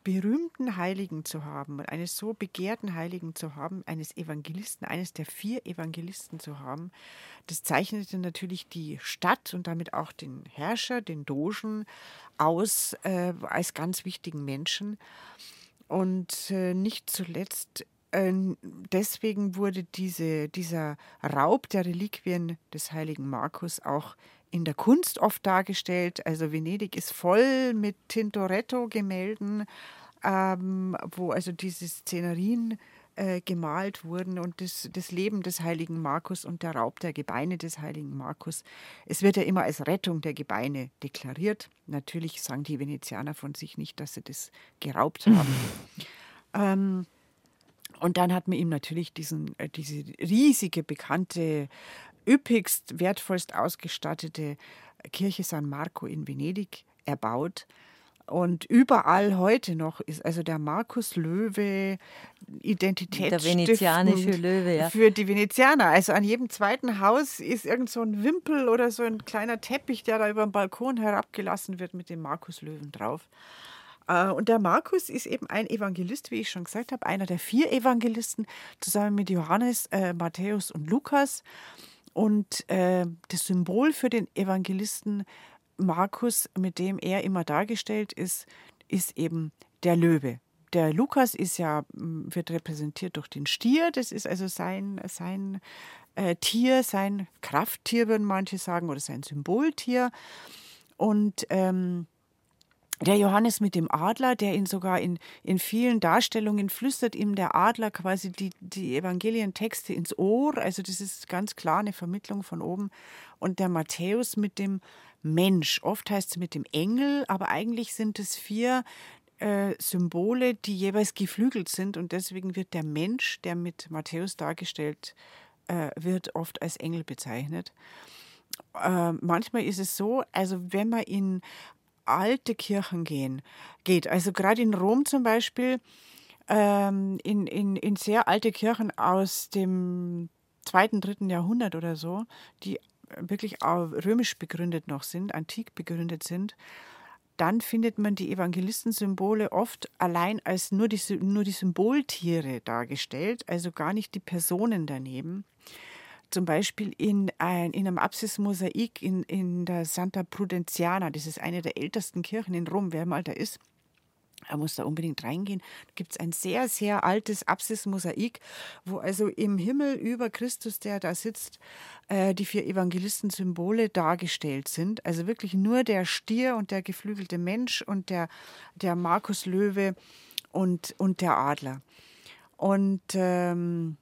berühmten Heiligen zu haben, eines so begehrten Heiligen zu haben, eines Evangelisten, eines der vier Evangelisten zu haben, das zeichnete natürlich die Stadt und damit auch den Herrscher, den Dogen, aus äh, als ganz wichtigen Menschen. Und äh, nicht zuletzt äh, deswegen wurde diese, dieser Raub der Reliquien des heiligen Markus auch in der Kunst oft dargestellt. Also Venedig ist voll mit Tintoretto-Gemälden, ähm, wo also diese Szenerien äh, gemalt wurden und das, das Leben des heiligen Markus und der Raub der Gebeine des heiligen Markus. Es wird ja immer als Rettung der Gebeine deklariert. Natürlich sagen die Venezianer von sich nicht, dass sie das geraubt haben. <laughs> ähm, und dann hat man ihm natürlich diesen, äh, diese riesige, bekannte üppigst, wertvollst ausgestattete Kirche San Marco in Venedig erbaut. Und überall heute noch ist also der Markus Löwe Identität. Der venezianische Löwe, ja. Für die Venezianer. Also an jedem zweiten Haus ist irgend so ein Wimpel oder so ein kleiner Teppich, der da über den Balkon herabgelassen wird mit dem Markus Löwen drauf. Äh, und der Markus ist eben ein Evangelist, wie ich schon gesagt habe, einer der vier Evangelisten, zusammen mit Johannes, äh, Matthäus und Lukas. Und äh, das Symbol für den Evangelisten Markus, mit dem er immer dargestellt ist, ist eben der Löwe. Der Lukas ist ja, wird repräsentiert durch den Stier, das ist also sein, sein äh, Tier, sein Krafttier, würden manche sagen, oder sein Symboltier. Und ähm, der Johannes mit dem Adler, der ihn sogar in, in vielen Darstellungen flüstert ihm der Adler quasi die, die Evangelientexte ins Ohr. Also das ist ganz klar eine Vermittlung von oben. Und der Matthäus mit dem Mensch. Oft heißt es mit dem Engel, aber eigentlich sind es vier äh, Symbole, die jeweils geflügelt sind. Und deswegen wird der Mensch, der mit Matthäus dargestellt äh, wird, oft als Engel bezeichnet. Äh, manchmal ist es so, also wenn man in alte Kirchen gehen, geht. Also gerade in Rom zum Beispiel, ähm, in, in, in sehr alte Kirchen aus dem zweiten, dritten Jahrhundert oder so, die wirklich römisch begründet noch sind, antik begründet sind, dann findet man die Evangelistensymbole oft allein als nur die, nur die Symboltiere dargestellt, also gar nicht die Personen daneben zum Beispiel in, ein, in einem Apsismosaik in, in der Santa Prudenziana, das ist eine der ältesten Kirchen in Rom, wer mal da ist, er muss da unbedingt reingehen. Da gibt es ein sehr, sehr altes Apsismosaik, wo also im Himmel über Christus, der da sitzt, äh, die vier Evangelisten-Symbole dargestellt sind. Also wirklich nur der Stier und der geflügelte Mensch und der, der Markus Löwe und, und der Adler. Und ähm,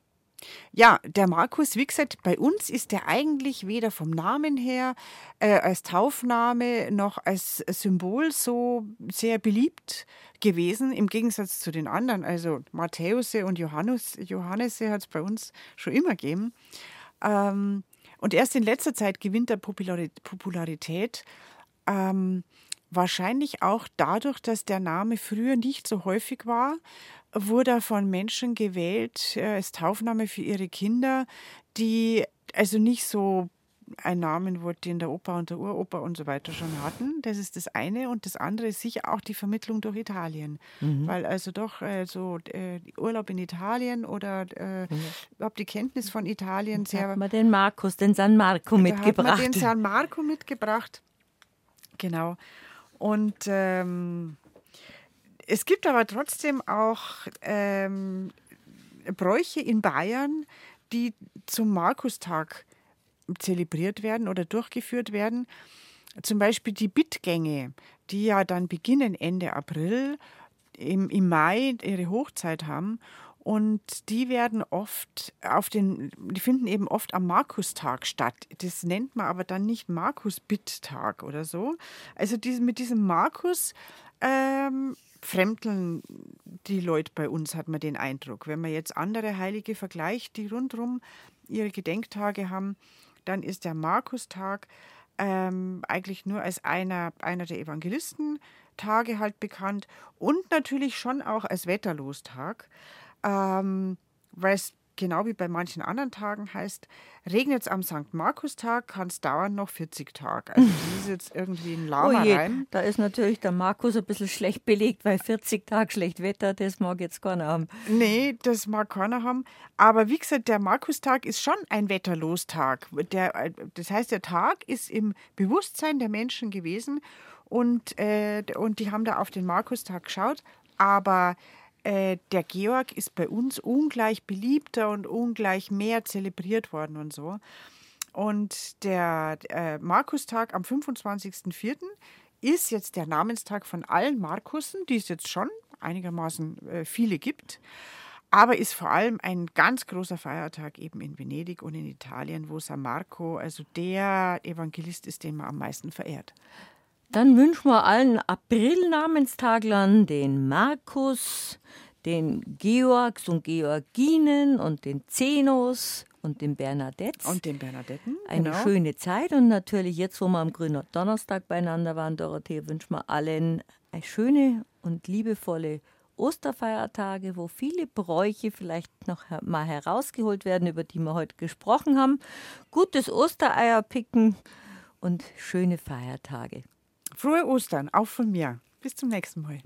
ja, der Markus, wie gesagt, bei uns ist der eigentlich weder vom Namen her äh, als Taufname noch als Symbol so sehr beliebt gewesen, im Gegensatz zu den anderen. Also Matthäuse und Johannes, Johannese hat es bei uns schon immer gegeben. Ähm, und erst in letzter Zeit gewinnt er Popularität. Ähm, wahrscheinlich auch dadurch, dass der Name früher nicht so häufig war wurde er von Menschen gewählt äh, als Taufname für ihre Kinder, die also nicht so ein Namen wurde, den der Opa und der Uropa und so weiter schon hatten. Das ist das eine. Und das andere ist sicher auch die Vermittlung durch Italien. Mhm. Weil also doch äh, so äh, Urlaub in Italien oder äh, mhm. überhaupt die Kenntnis von Italien sehr. Da hat man den Markus, den San Marco mitgebracht. Da hat man den San Marco mitgebracht. Genau. Und ähm, es gibt aber trotzdem auch ähm, Bräuche in Bayern, die zum Markustag zelebriert werden oder durchgeführt werden. Zum Beispiel die Bittgänge, die ja dann beginnen Ende April, im, im Mai ihre Hochzeit haben. Und die werden oft auf den, die finden eben oft am Markustag statt. Das nennt man aber dann nicht Markus-Bitt-Tag oder so. Also diese, mit diesem Markus ähm, fremdeln die Leute bei uns, hat man den Eindruck. Wenn man jetzt andere Heilige vergleicht, die rundherum ihre Gedenktage haben, dann ist der Markustag ähm, eigentlich nur als einer, einer der Evangelistentage halt bekannt und natürlich schon auch als Wetterlostag ähm, weil es genau wie bei manchen anderen Tagen heißt, regnet es am St. Markustag, kann es dauern noch 40 Tage. Also das ist jetzt irgendwie ein oh je, Reim. Da ist natürlich der Markus ein bisschen schlecht belegt, weil 40 Tage schlecht Wetter, das mag jetzt keiner haben. Nee, das mag keiner haben. Aber wie gesagt, der Markustag ist schon ein Wetterlostag. Der, das heißt, der Tag ist im Bewusstsein der Menschen gewesen und, äh, und die haben da auf den Markustag geschaut. Aber äh, der Georg ist bei uns ungleich beliebter und ungleich mehr zelebriert worden und so. Und der äh, Markustag am 25.04. ist jetzt der Namenstag von allen Markussen, die es jetzt schon einigermaßen äh, viele gibt. Aber ist vor allem ein ganz großer Feiertag eben in Venedig und in Italien, wo San Marco also der Evangelist ist, den man am meisten verehrt. Dann wünschen wir allen April-Namenstaglern den Markus, den Georgs und Georginen und den Zenos und den Bernadettes. Und den Bernadetten. Eine genau. schöne Zeit und natürlich jetzt, wo wir am grünen Donnerstag beieinander waren, Dorothee, wünschen wir allen eine schöne und liebevolle Osterfeiertage, wo viele Bräuche vielleicht noch mal herausgeholt werden, über die wir heute gesprochen haben. Gutes Ostereier picken und schöne Feiertage. Frohe Ostern, auch von mir. Bis zum nächsten Mal.